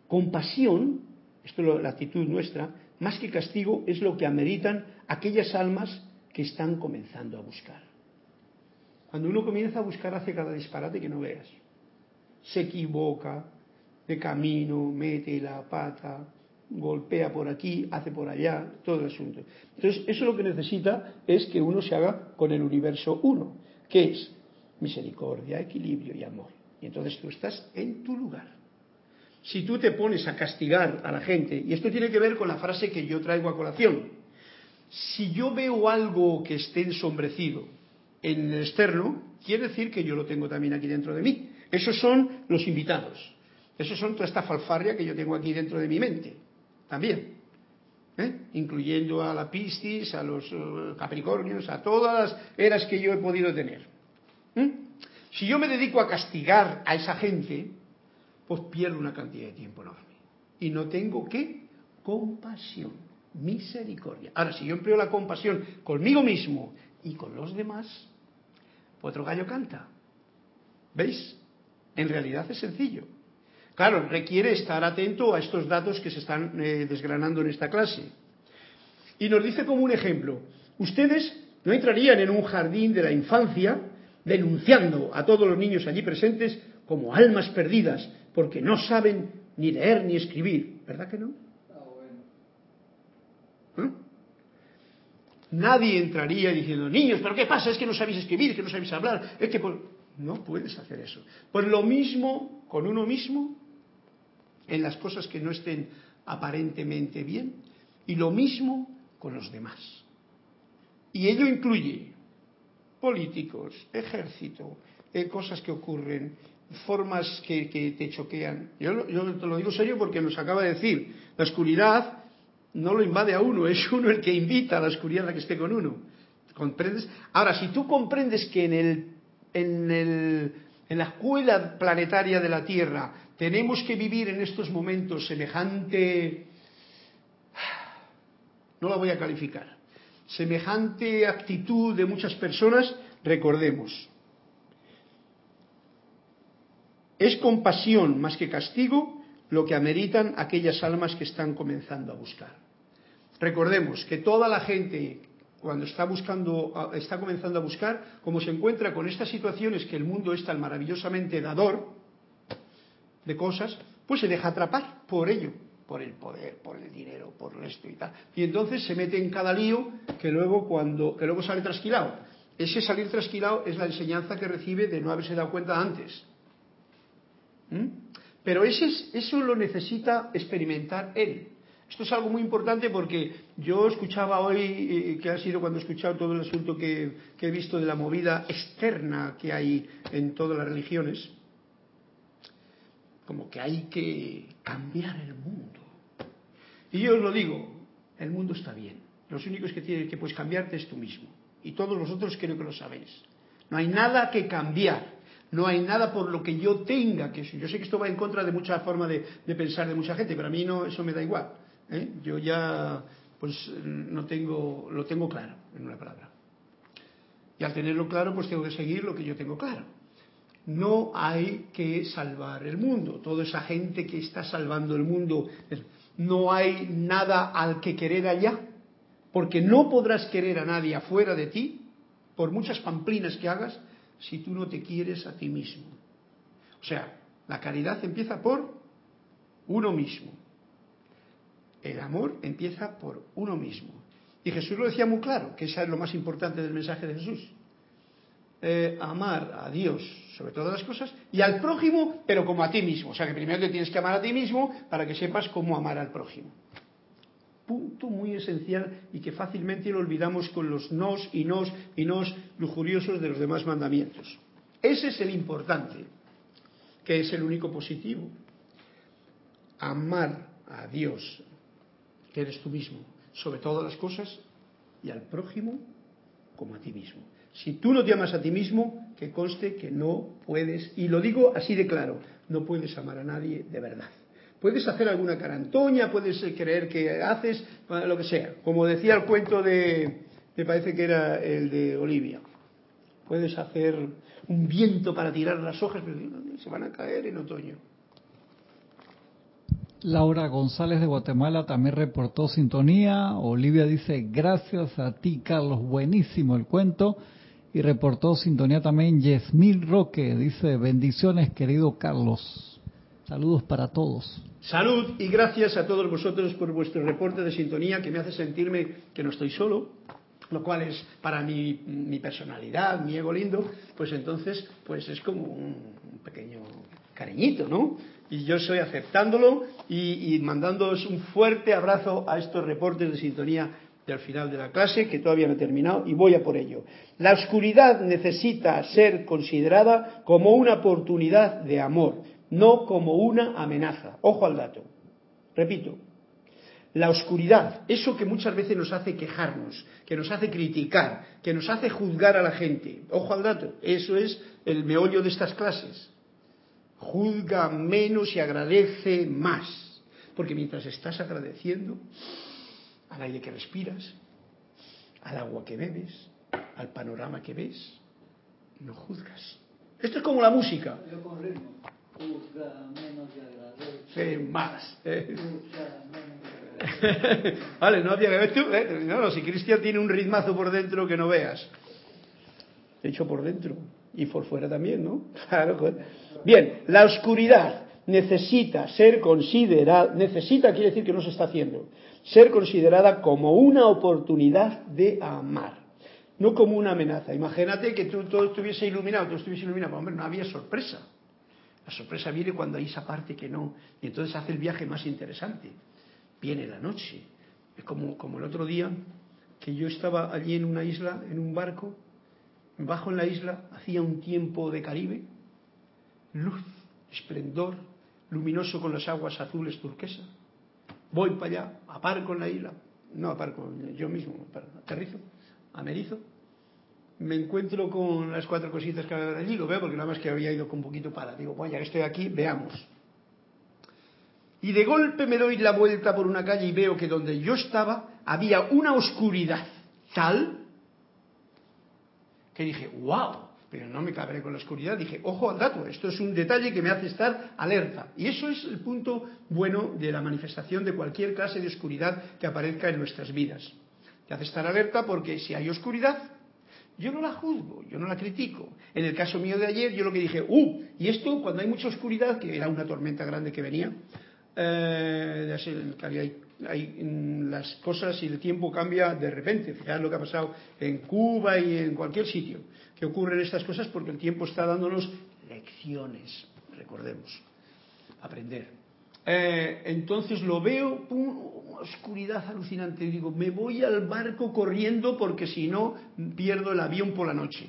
compasión, esto es la actitud nuestra, más que castigo es lo que ameritan aquellas almas que están comenzando a buscar. Cuando uno comienza a buscar hace cada disparate que no veas. Se equivoca de camino, mete la pata, golpea por aquí, hace por allá, todo el asunto. Entonces, eso lo que necesita es que uno se haga con el universo uno, que es misericordia, equilibrio y amor. Y entonces tú estás en tu lugar. Si tú te pones a castigar a la gente, y esto tiene que ver con la frase que yo traigo a colación, si yo veo algo que esté ensombrecido en el externo, quiere decir que yo lo tengo también aquí dentro de mí. Esos son los invitados. Esos son toda esta falfarria que yo tengo aquí dentro de mi mente también, ¿eh? incluyendo a la Piscis, a los eh, Capricornios, a todas las eras que yo he podido tener. ¿eh? Si yo me dedico a castigar a esa gente, pues pierdo una cantidad de tiempo enorme. Y no tengo qué? Compasión, misericordia. Ahora, si yo empleo la compasión conmigo mismo y con los demás, pues otro gallo canta. ¿Veis? En realidad es sencillo. Claro, requiere estar atento a estos datos que se están eh, desgranando en esta clase. Y nos dice como un ejemplo, ustedes no entrarían en un jardín de la infancia denunciando a todos los niños allí presentes como almas perdidas, porque no saben ni leer ni escribir, ¿verdad que no? ¿Eh? Nadie entraría diciendo, niños, pero ¿qué pasa? Es que no sabéis escribir, que no sabéis hablar, es que no puedes hacer eso. Pues lo mismo con uno mismo en las cosas que no estén aparentemente bien y lo mismo con los demás. Y ello incluye políticos, ejército, eh, cosas que ocurren, formas que, te choquean. Yo, yo, te lo digo serio porque nos acaba de decir, la oscuridad no lo invade a uno, es uno el que invita a la oscuridad a que esté con uno. ¿Comprendes? Ahora, si tú comprendes que en, el, en, el, en la escuela planetaria de la Tierra tenemos que vivir en estos momentos semejante, no la voy a calificar, semejante actitud de muchas personas, recordemos, es compasión más que castigo lo que ameritan aquellas almas que están comenzando a buscar. Recordemos que toda la gente cuando está buscando, está comenzando a buscar, como se encuentra con estas situaciones que el mundo es tan maravillosamente dador, de cosas, pues se deja atrapar por ello, por el poder, por el dinero, por esto y tal. Y entonces se mete en cada lío que luego cuando que luego sale trasquilado. Ese salir trasquilado es la enseñanza que recibe de no haberse dado cuenta antes. ¿Mm? Pero ese, eso lo necesita experimentar él. Esto es algo muy importante porque yo escuchaba hoy, eh, que ha sido cuando he escuchado todo el asunto que he visto de la movida externa que hay en todas las religiones, como que hay que cambiar el mundo. Y yo os lo digo, el mundo está bien. Los únicos que tienes que puedes cambiarte es tú mismo. Y todos los otros creo que lo sabéis. No hay nada que cambiar. No hay nada por lo que yo tenga que Yo sé que esto va en contra de mucha forma de, pensar de mucha gente, pero a mí no, eso me da igual. ¿eh? Yo ya, pues, no tengo, lo tengo claro, en una palabra. Y al tenerlo claro, pues tengo que seguir lo que yo tengo claro no hay que salvar el mundo. Toda esa gente que está salvando el mundo, no hay nada al que querer allá, porque no podrás querer a nadie afuera de ti, por muchas pamplinas que hagas, si tú no te quieres a ti mismo. O sea, la caridad empieza por uno mismo. El amor empieza por uno mismo. Y Jesús lo decía muy claro, que eso es lo más importante del mensaje de Jesús. Eh, amar a Dios sobre todas las cosas y al prójimo, pero como a ti mismo. O sea que primero te tienes que amar a ti mismo para que sepas cómo amar al prójimo. Punto muy esencial y que fácilmente lo olvidamos con los nos y nos y nos lujuriosos de los demás mandamientos. Ese es el importante, que es el único positivo. Amar a Dios, que eres tú mismo, sobre todas las cosas, y al prójimo como a ti mismo. Si tú no te amas a ti mismo, que conste que no puedes, y lo digo así de claro, no puedes amar a nadie de verdad. Puedes hacer alguna carantoña, puedes creer que haces, lo que sea. Como decía el cuento de, me parece que era el de Olivia. Puedes hacer un viento para tirar las hojas, pero se van a caer en otoño. Laura González de Guatemala también reportó sintonía. Olivia dice, gracias a ti, Carlos, buenísimo el cuento. Y reportó sintonía también Yesmil Roque, dice, bendiciones, querido Carlos. Saludos para todos. Salud y gracias a todos vosotros por vuestro reporte de sintonía que me hace sentirme que no estoy solo, lo cual es para mi, mi personalidad, mi ego lindo, pues entonces pues es como un pequeño cariñito, ¿no? Y yo estoy aceptándolo y, y mandándoos un fuerte abrazo a estos reportes de sintonía del final de la clase, que todavía no he terminado, y voy a por ello. La oscuridad necesita ser considerada como una oportunidad de amor, no como una amenaza. Ojo al dato. Repito, la oscuridad, eso que muchas veces nos hace quejarnos, que nos hace criticar, que nos hace juzgar a la gente. Ojo al dato, eso es el meollo de estas clases. Juzga menos y agradece más. Porque mientras estás agradeciendo al aire que respiras, al agua que bebes, al panorama que ves, no juzgas. Esto es como la música. Yo con ritmo. Juzga menos y Sí, más. Eh. Vale, no había que ver tú. eh, No, no, si Cristian tiene un ritmazo por dentro que no veas. Hecho por dentro y por fuera también, ¿no? Claro. Bien, la oscuridad necesita ser considerada, necesita quiere decir que no se está haciendo, ser considerada como una oportunidad de amar, no como una amenaza. Imagínate que tú todo estuviese iluminado, tú estuviese iluminado, hombre, no había sorpresa. La sorpresa viene cuando hay esa parte que no, y entonces hace el viaje más interesante. Viene la noche. Es como, como el otro día que yo estaba allí en una isla, en un barco, bajo en la isla, hacía un tiempo de Caribe, luz, esplendor, luminoso con las aguas azules turquesa. Voy para allá, aparco en la isla, no aparco, yo mismo, aterrizo, amerizo, me encuentro con las cuatro cositas que había allí, lo veo porque nada más que había ido con un poquito para, digo, bueno, ya que estoy aquí, veamos. Y de golpe me doy la vuelta por una calle y veo que donde yo estaba había una oscuridad tal que dije, wow, pero no me cabré con la oscuridad, dije, ojo al dato, esto es un detalle que me hace estar alerta. Y eso es el punto bueno de la manifestación de cualquier clase de oscuridad que aparezca en nuestras vidas. Te hace estar alerta porque si hay oscuridad, yo no la juzgo, yo no la critico. En el caso mío de ayer, yo lo que dije, ¡uh! Y esto, cuando hay mucha oscuridad, que era una tormenta grande que venía, eh, hay, las cosas y el tiempo cambia de repente. Fijaos lo que ha pasado en Cuba y en cualquier sitio que ocurren estas cosas porque el tiempo está dándonos lecciones, recordemos, aprender. Eh, entonces lo veo, pum, una oscuridad alucinante. Y digo, me voy al barco corriendo porque si no pierdo el avión por la noche.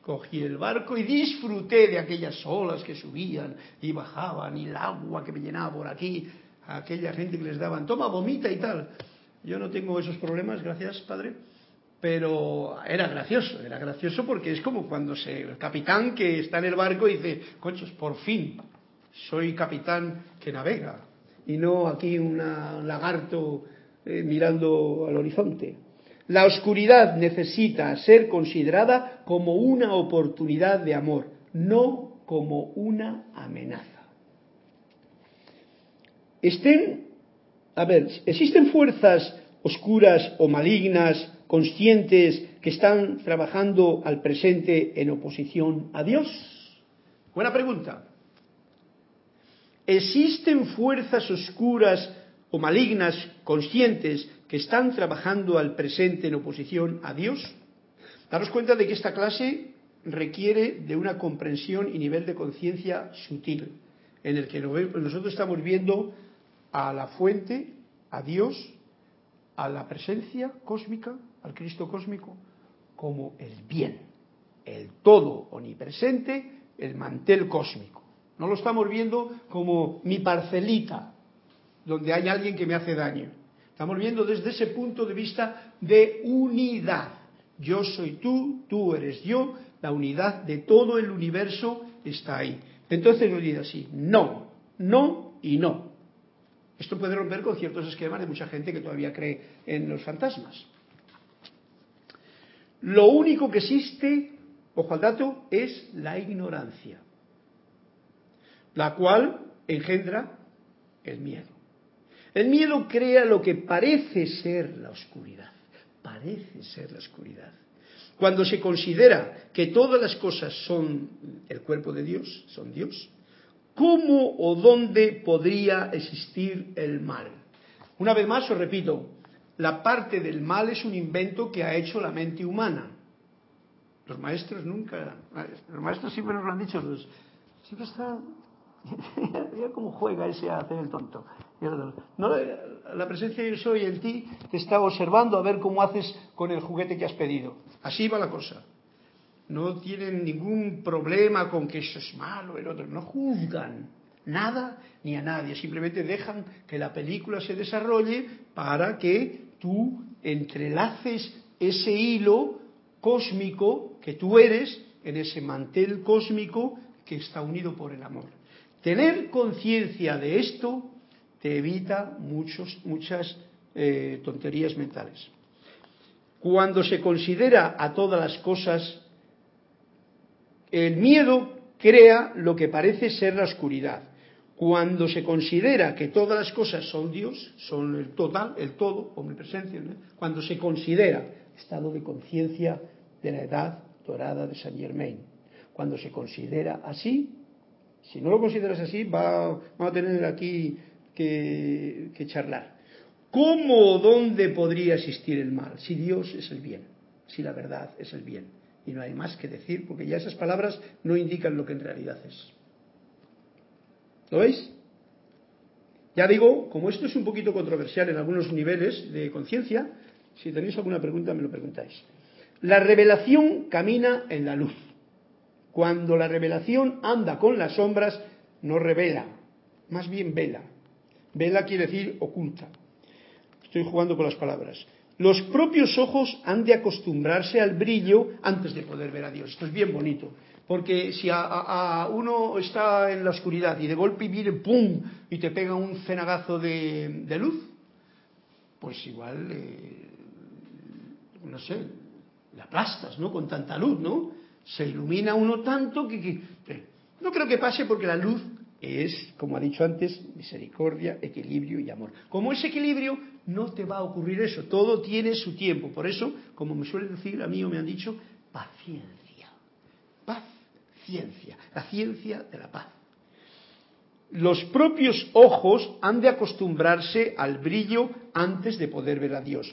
Cogí el barco y disfruté de aquellas olas que subían y bajaban y el agua que me llenaba por aquí, aquella gente que les daban, toma, vomita y tal. Yo no tengo esos problemas, gracias, padre. Pero era gracioso, era gracioso porque es como cuando se, el capitán que está en el barco dice, cochos, por fin, soy capitán que navega y no aquí un lagarto eh, mirando al horizonte. La oscuridad necesita ser considerada como una oportunidad de amor, no como una amenaza. Estén, a ver, existen fuerzas oscuras o malignas, conscientes, que están trabajando al presente en oposición a Dios. Buena pregunta. ¿Existen fuerzas oscuras o malignas conscientes que están trabajando al presente en oposición a Dios? Daros cuenta de que esta clase requiere de una comprensión y nivel de conciencia sutil, en el que nosotros estamos viendo a la fuente, a Dios, a la presencia cósmica, al Cristo cósmico, como el bien, el todo omnipresente, el mantel cósmico. No lo estamos viendo como mi parcelita, donde hay alguien que me hace daño. Estamos viendo desde ese punto de vista de unidad, yo soy tú, tú eres yo, la unidad de todo el universo está ahí. Entonces nos dice así, no, no y no. Esto puede romper con ciertos esquemas de mucha gente que todavía cree en los fantasmas. Lo único que existe, ojo al dato, es la ignorancia, la cual engendra el miedo. El miedo crea lo que parece ser la oscuridad, parece ser la oscuridad. Cuando se considera que todas las cosas son el cuerpo de Dios, son Dios, ¿cómo o dónde podría existir el mal? Una vez más os repito, la parte del mal es un invento que ha hecho la mente humana. Los maestros nunca, los maestros siempre nos lo han dicho, los, siempre están, mira cómo juega ese a hacer el tonto. No, la presencia de yo soy en ti te está observando a ver cómo haces con el juguete que has pedido. Así va la cosa. No tienen ningún problema con que eso es malo, el otro. No juzgan nada ni a nadie. Simplemente dejan que la película se desarrolle para que tú entrelaces ese hilo cósmico que tú eres en ese mantel cósmico que está unido por el amor. Tener conciencia de esto te evita muchos, muchas eh, tonterías mentales. Cuando se considera a todas las cosas, el miedo crea lo que parece ser la oscuridad. Cuando se considera que todas las cosas son Dios, son el total, el todo, omnipresencia, cuando se considera estado de conciencia de la edad dorada de Saint Germain, cuando se considera así, si no lo consideras así, va, a tener aquí que, charlar. ¿Cómo o dónde podría existir el mal? Si Dios es el bien, si la verdad es el bien. Y no hay más que decir, porque ya esas palabras no indican lo que en realidad es. ¿Lo veis? Ya digo, como esto es un poquito controversial en algunos niveles de conciencia, si tenéis alguna pregunta me lo preguntáis. La revelación camina en la luz. Cuando la revelación anda con las sombras, no revela, más bien vela. Vela quiere decir oculta. Estoy jugando con las palabras. Los propios ojos han de acostumbrarse al brillo antes de poder ver a Dios. Esto es bien bonito. Porque si a, uno está en la oscuridad y de golpe viene ¡pum! y te pega un cenagazo de, luz, pues igual, eh, no sé, le aplastas, ¿no? Con tanta luz, ¿no? Se ilumina uno tanto que, no creo que pase porque la luz es, como ha dicho antes, misericordia, equilibrio y amor. Como es equilibrio, no te va a ocurrir eso, todo tiene su tiempo. Por eso, como me suelen decir a mí o me han dicho, paciencia. Ciencia, la ciencia de la paz. Los propios ojos han de acostumbrarse al brillo antes de poder ver a Dios.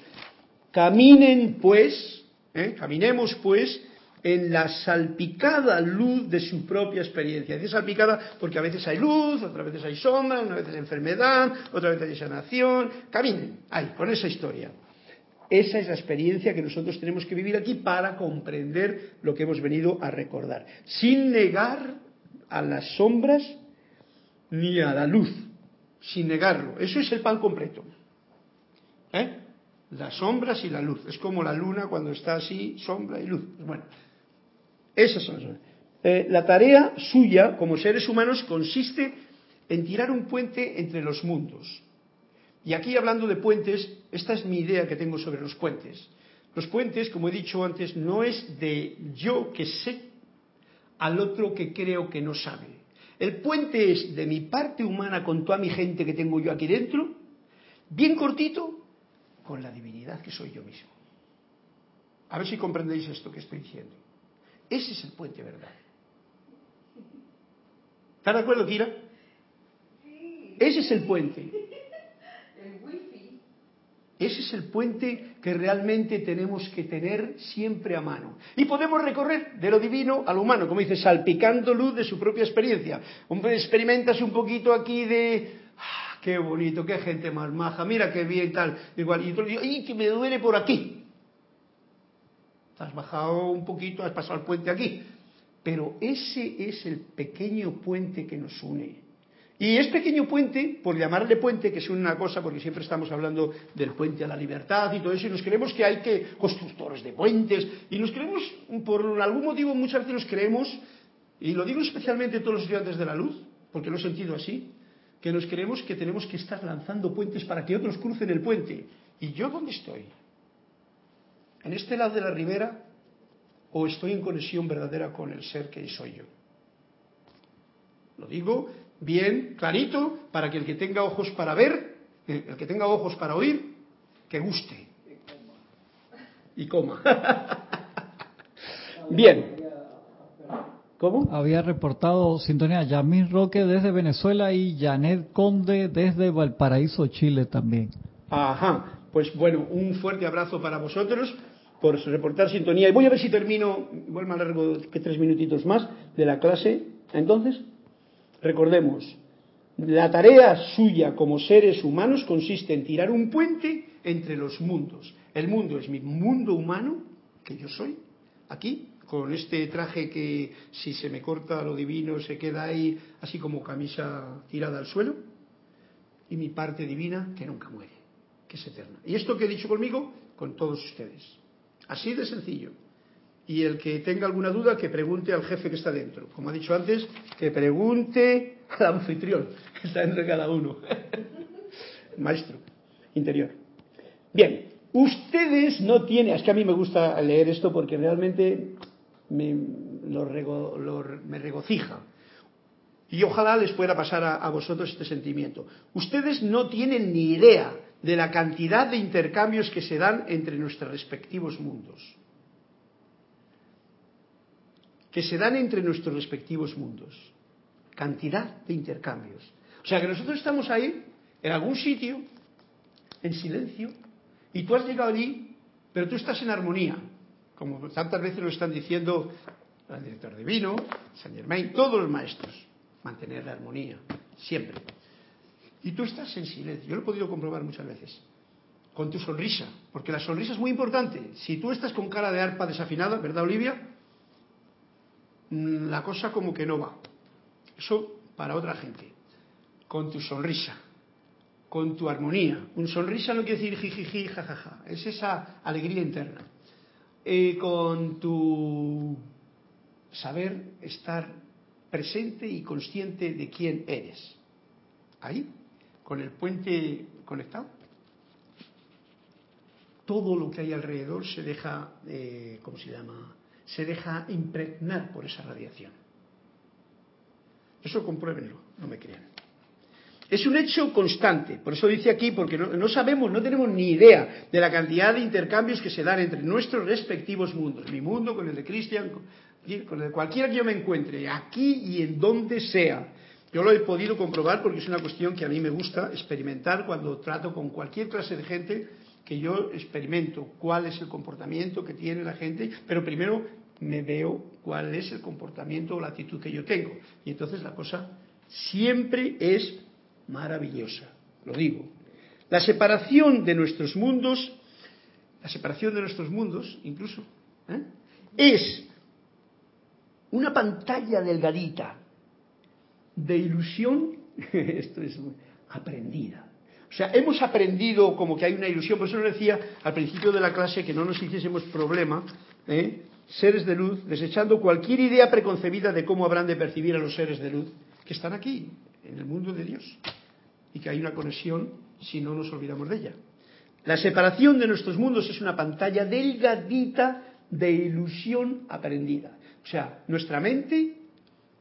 Caminen pues, ¿eh? caminemos pues en la salpicada luz de su propia experiencia. Dice salpicada porque a veces hay luz, otras veces hay sombra, una vez hay enfermedad, otra vez hay sanación. Caminen ahí, con esa historia. Esa es la experiencia que nosotros tenemos que vivir aquí para comprender lo que hemos venido a recordar, sin negar a las sombras ni a la luz, sin negarlo. Eso es el pan completo. ¿Eh? Las sombras y la luz. Es como la luna cuando está así, sombra y luz. Bueno, esas son eh, la tarea suya como seres humanos consiste en tirar un puente entre los mundos. Y aquí hablando de puentes, esta es mi idea que tengo sobre los puentes. Los puentes, como he dicho antes, no es de yo que sé al otro que creo que no sabe. El puente es de mi parte humana con toda mi gente que tengo yo aquí dentro, bien cortito, con la divinidad que soy yo mismo. A ver si comprendéis esto que estoy diciendo. Ese es el puente verdad. ¿Estás de acuerdo, Kira? Sí. Ese es el puente. Ese es el puente que realmente tenemos que tener siempre a mano. Y podemos recorrer de lo divino a lo humano, como dice, salpicando luz de su propia experiencia. Experimentas un poquito aquí de, ah, qué bonito, qué gente más maja, mira qué bien tal, igual, y otro ¡ay, que me duele por aquí! has bajado un poquito, has pasado el puente aquí. Pero ese es el pequeño puente que nos une. Y es pequeño puente, por llamarle puente, que es una cosa, porque siempre estamos hablando del puente a la libertad y todo eso, y nos creemos que hay que constructores de puentes, y nos creemos, por algún motivo, muchas veces nos creemos, y lo digo especialmente a todos los estudiantes de la luz, porque lo he sentido así, que nos creemos que tenemos que estar lanzando puentes para que otros crucen el puente. ¿Y yo dónde estoy? ¿En este lado de la ribera o estoy en conexión verdadera con el ser que soy yo? Lo digo bien, clarito, para que el que tenga ojos para ver, el que tenga ojos para oír, que guste. Y coma. bien. ¿Cómo? Había reportado sintonía Yamil Roque desde Venezuela y Janet Conde desde Valparaíso, Chile también. Ajá. Pues bueno, un fuerte abrazo para vosotros por reportar sintonía. Y voy a ver si termino, igual más largo que tres minutitos más de la clase. Entonces, recordemos, la tarea suya como seres humanos consiste en tirar un puente entre los mundos. El mundo es mi mundo humano, que yo soy, aquí, con este traje que si se me corta lo divino se queda ahí así como camisa tirada al suelo, y mi parte divina que nunca muere, que es eterna. Y esto que he dicho conmigo, con todos ustedes. Así de sencillo. Y el que tenga alguna duda, que pregunte al jefe que está dentro. Como ha dicho antes, que pregunte al anfitrión que está dentro de cada uno. Maestro interior. Bien, ustedes no tienen, es que a mí me gusta leer esto porque realmente me, me regocija. Y ojalá les pueda pasar a vosotros este sentimiento. Ustedes no tienen ni idea de la cantidad de intercambios que se dan entre nuestros respectivos mundos. Que se dan entre nuestros respectivos mundos. Cantidad de intercambios. O sea que nosotros estamos ahí, en algún sitio, en silencio, y tú has llegado allí, pero tú estás en armonía. Como tantas veces lo están diciendo el director divino, Saint Germain, todos los maestros. Mantener la armonía, siempre. Y tú estás en silencio. Yo lo he podido comprobar muchas veces. Con tu sonrisa. Porque la sonrisa es muy importante. Si tú estás con cara de arpa desafinada, ¿verdad, Olivia? Mm, la cosa como que no va. Eso para otra gente. Con tu sonrisa. Con tu armonía. Un sonrisa no quiere decir jijiji, jajaja. Es esa alegría interna. Eh, con tu saber estar presente y consciente de quién eres. Ahí con el puente conectado, todo lo que hay alrededor se deja, eh, ¿cómo se llama? Se deja impregnar por esa radiación. Eso compruébenlo, no me crean. Es un hecho constante, por eso dice aquí, porque no, sabemos, no tenemos ni idea de la cantidad de intercambios que se dan entre nuestros respectivos mundos, mi mundo con el de Cristian, con, con el de cualquiera que yo me encuentre, aquí y en donde sea. Yo lo he podido comprobar porque es una cuestión que a mí me gusta experimentar cuando trato con cualquier clase de gente que yo experimento cuál es el comportamiento que tiene la gente, pero primero me veo cuál es el comportamiento o la actitud que yo tengo. Y entonces la cosa siempre es maravillosa, lo digo. La separación de nuestros mundos, la separación de nuestros mundos incluso, ¿eh? es una pantalla delgadita de ilusión, esto es aprendida. O sea, hemos aprendido como que hay una ilusión, por eso lo decía al principio de la clase que no nos hiciésemos problema, ¿eh? seres de luz, desechando cualquier idea preconcebida de cómo habrán de percibir a los seres de luz que están aquí, en el mundo de Dios, y que hay una conexión si no nos olvidamos de ella. La separación de nuestros mundos es una pantalla delgadita de ilusión aprendida. O sea, nuestra mente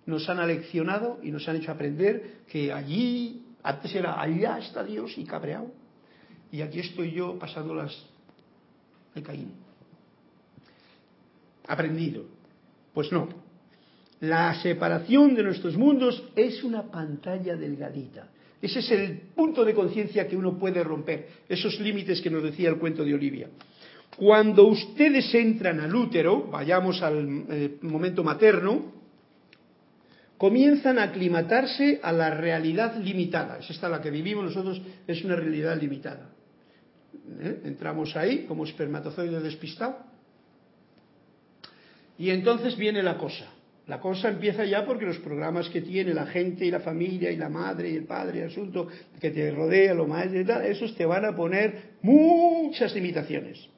nos han aleccionado y nos han hecho aprender que allí, antes era allá está Dios y cabreado, y aquí estoy yo pasándolas de Caín. Aprendido. Pues no. La separación de nuestros mundos es una pantalla delgadita. Ese es el punto de conciencia que uno puede romper, esos límites que nos decía el cuento de Olivia. Cuando ustedes entran al útero, vayamos al eh, momento materno, comienzan a aclimatarse a la realidad limitada. Es esta la que vivimos nosotros, es una realidad limitada. ¿Eh? Entramos ahí como espermatozoide despistado. Y entonces viene la cosa. La cosa empieza ya porque los programas que tiene la gente y la familia y la madre y el padre el asunto que te rodea, lo más y tal, esos te van a poner muchas limitaciones.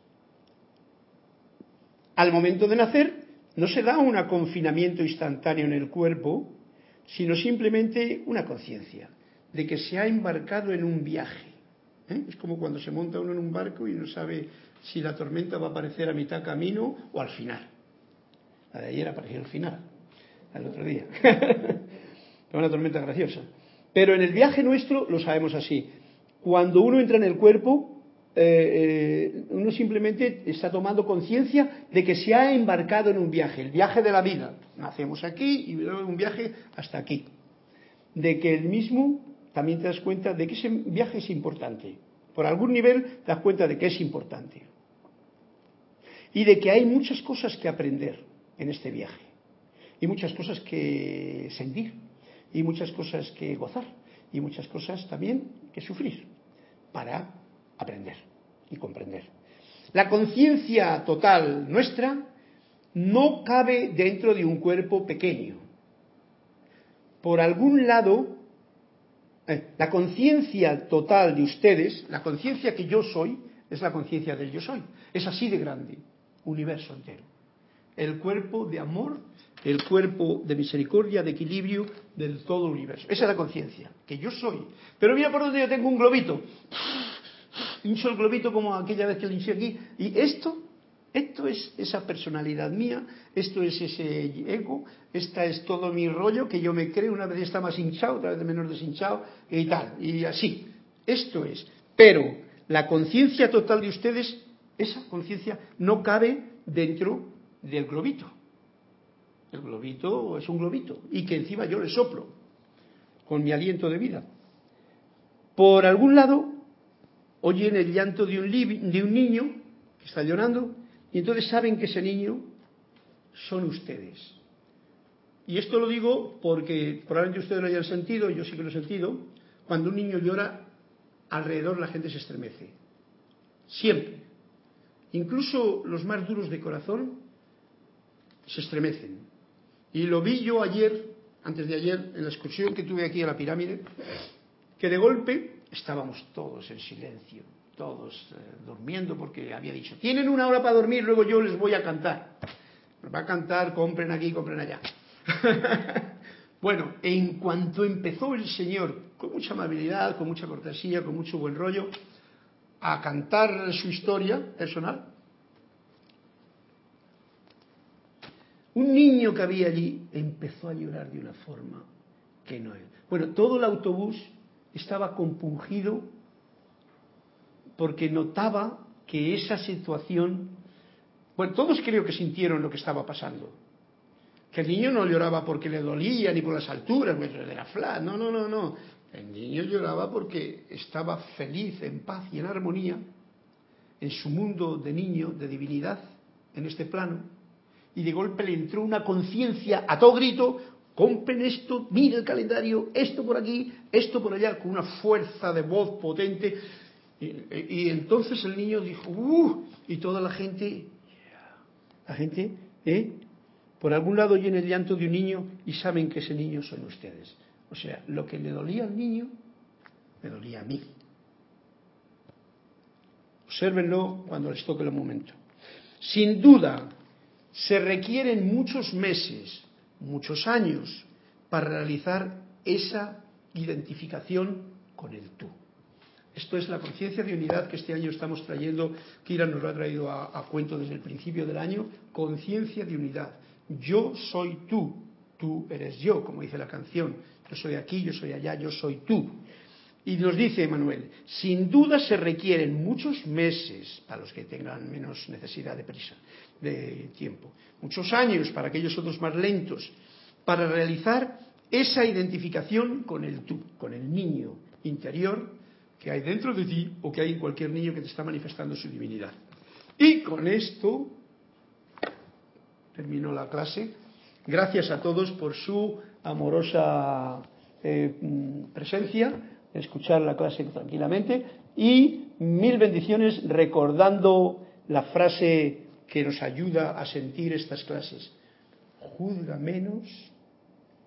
Al momento de nacer no se da un confinamiento instantáneo en el cuerpo, sino simplemente una conciencia de que se ha embarcado en un viaje. ¿eh? Es como cuando se monta uno en un barco y no sabe si la tormenta va a aparecer a mitad camino o al final. La de ayer apareció al final el otro día. una tormenta graciosa. Pero en el viaje nuestro lo sabemos así. Cuando uno entra en el cuerpo, eh, eh, uno simplemente está tomando conciencia de que se ha embarcado en un viaje, el viaje de la vida. Nacemos aquí y un viaje hasta aquí. De que el mismo también te das cuenta de que ese viaje es importante. Por algún nivel te das cuenta de que es importante. Y de que hay muchas cosas que aprender en este viaje y muchas cosas que sentir y muchas cosas que gozar y muchas cosas también que sufrir para aprender y comprender. La conciencia total nuestra no cabe dentro de un cuerpo pequeño. Por algún lado, eh, la conciencia total de ustedes, la conciencia que yo soy, es la conciencia del yo soy. Es así de grande, universo entero. El cuerpo de amor el cuerpo de misericordia, de equilibrio del todo universo. Esa es la conciencia, que yo soy. Pero mira por donde yo tengo un globito. Hincho el globito como aquella vez que lo hinché aquí. Y esto, esto es esa personalidad mía, esto es ese ego, esta es todo mi rollo que yo me creo, una vez está más hinchado, otra vez menos deshinchado y tal. Y así. Esto es. Pero la conciencia total de ustedes, esa conciencia no cabe dentro del globito. El globito es un globito y que encima yo le soplo con mi aliento de vida. Por algún lado oyen el llanto de un, de un niño que está llorando y entonces saben que ese niño son ustedes. Y esto lo digo porque probablemente ustedes lo hayan sentido, yo sí que lo he sentido, cuando un niño llora, alrededor la gente se estremece. Siempre. Incluso los más duros de corazón se estremecen. Y lo vi yo ayer, antes de ayer, en la excursión que tuve aquí a la pirámide, que de golpe estábamos todos en silencio, todos eh, durmiendo, porque había dicho, tienen una hora para dormir, luego yo les voy a cantar. va a cantar, compren aquí, compren allá. bueno, en cuanto empezó el Señor, con mucha amabilidad, con mucha cortesía, con mucho buen rollo, a cantar su historia personal, Un niño que había allí empezó a llorar de una forma que no era. Bueno, todo el autobús estaba compungido porque notaba que esa situación, bueno, todos creo que sintieron lo que estaba pasando. Que el niño no lloraba porque le dolía ni por las alturas, de la flat, no, no, no, no. El niño lloraba porque estaba feliz, en paz y en armonía en su mundo de niño, de divinidad, en este plano y de golpe le entró una conciencia a todo grito, compren esto, mire el calendario, esto por aquí, esto por allá, con una fuerza de voz potente. Y, entonces el niño dijo, ¡uh! Y toda la gente, la gente, ¿eh? Por algún lado oyen el llanto de un niño y saben que ese niño son ustedes. O sea, lo que le dolía al niño, me dolía a mí. Obsérvenlo cuando les toque el momento. Sin duda, se requieren muchos meses, muchos años para realizar esa identificación con el tú. Esto es la conciencia de unidad que este año estamos trayendo, Kira nos lo ha traído a, cuento desde el principio del año, conciencia de unidad. Yo soy tú, tú eres yo, como dice la canción. Yo soy aquí, yo soy allá, yo soy tú. Y nos dice Manuel, sin duda se requieren muchos meses para los que tengan menos necesidad de prisa, de tiempo, muchos años para aquellos otros más lentos, para realizar esa identificación con el tú, con el niño interior que hay dentro de ti o que hay en cualquier niño que te está manifestando su divinidad. Y con esto termino la clase. Gracias a todos por su amorosa eh, presencia escuchar la clase tranquilamente y mil bendiciones recordando la frase que nos ayuda a sentir estas clases. Juzga menos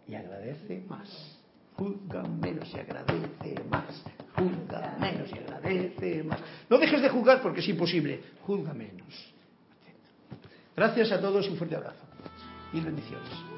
y agradece más. Juzga menos y agradece más. Juzga menos y agradece más. No dejes de juzgar porque es imposible. Juzga menos. Gracias a todos, un fuerte abrazo y bendiciones.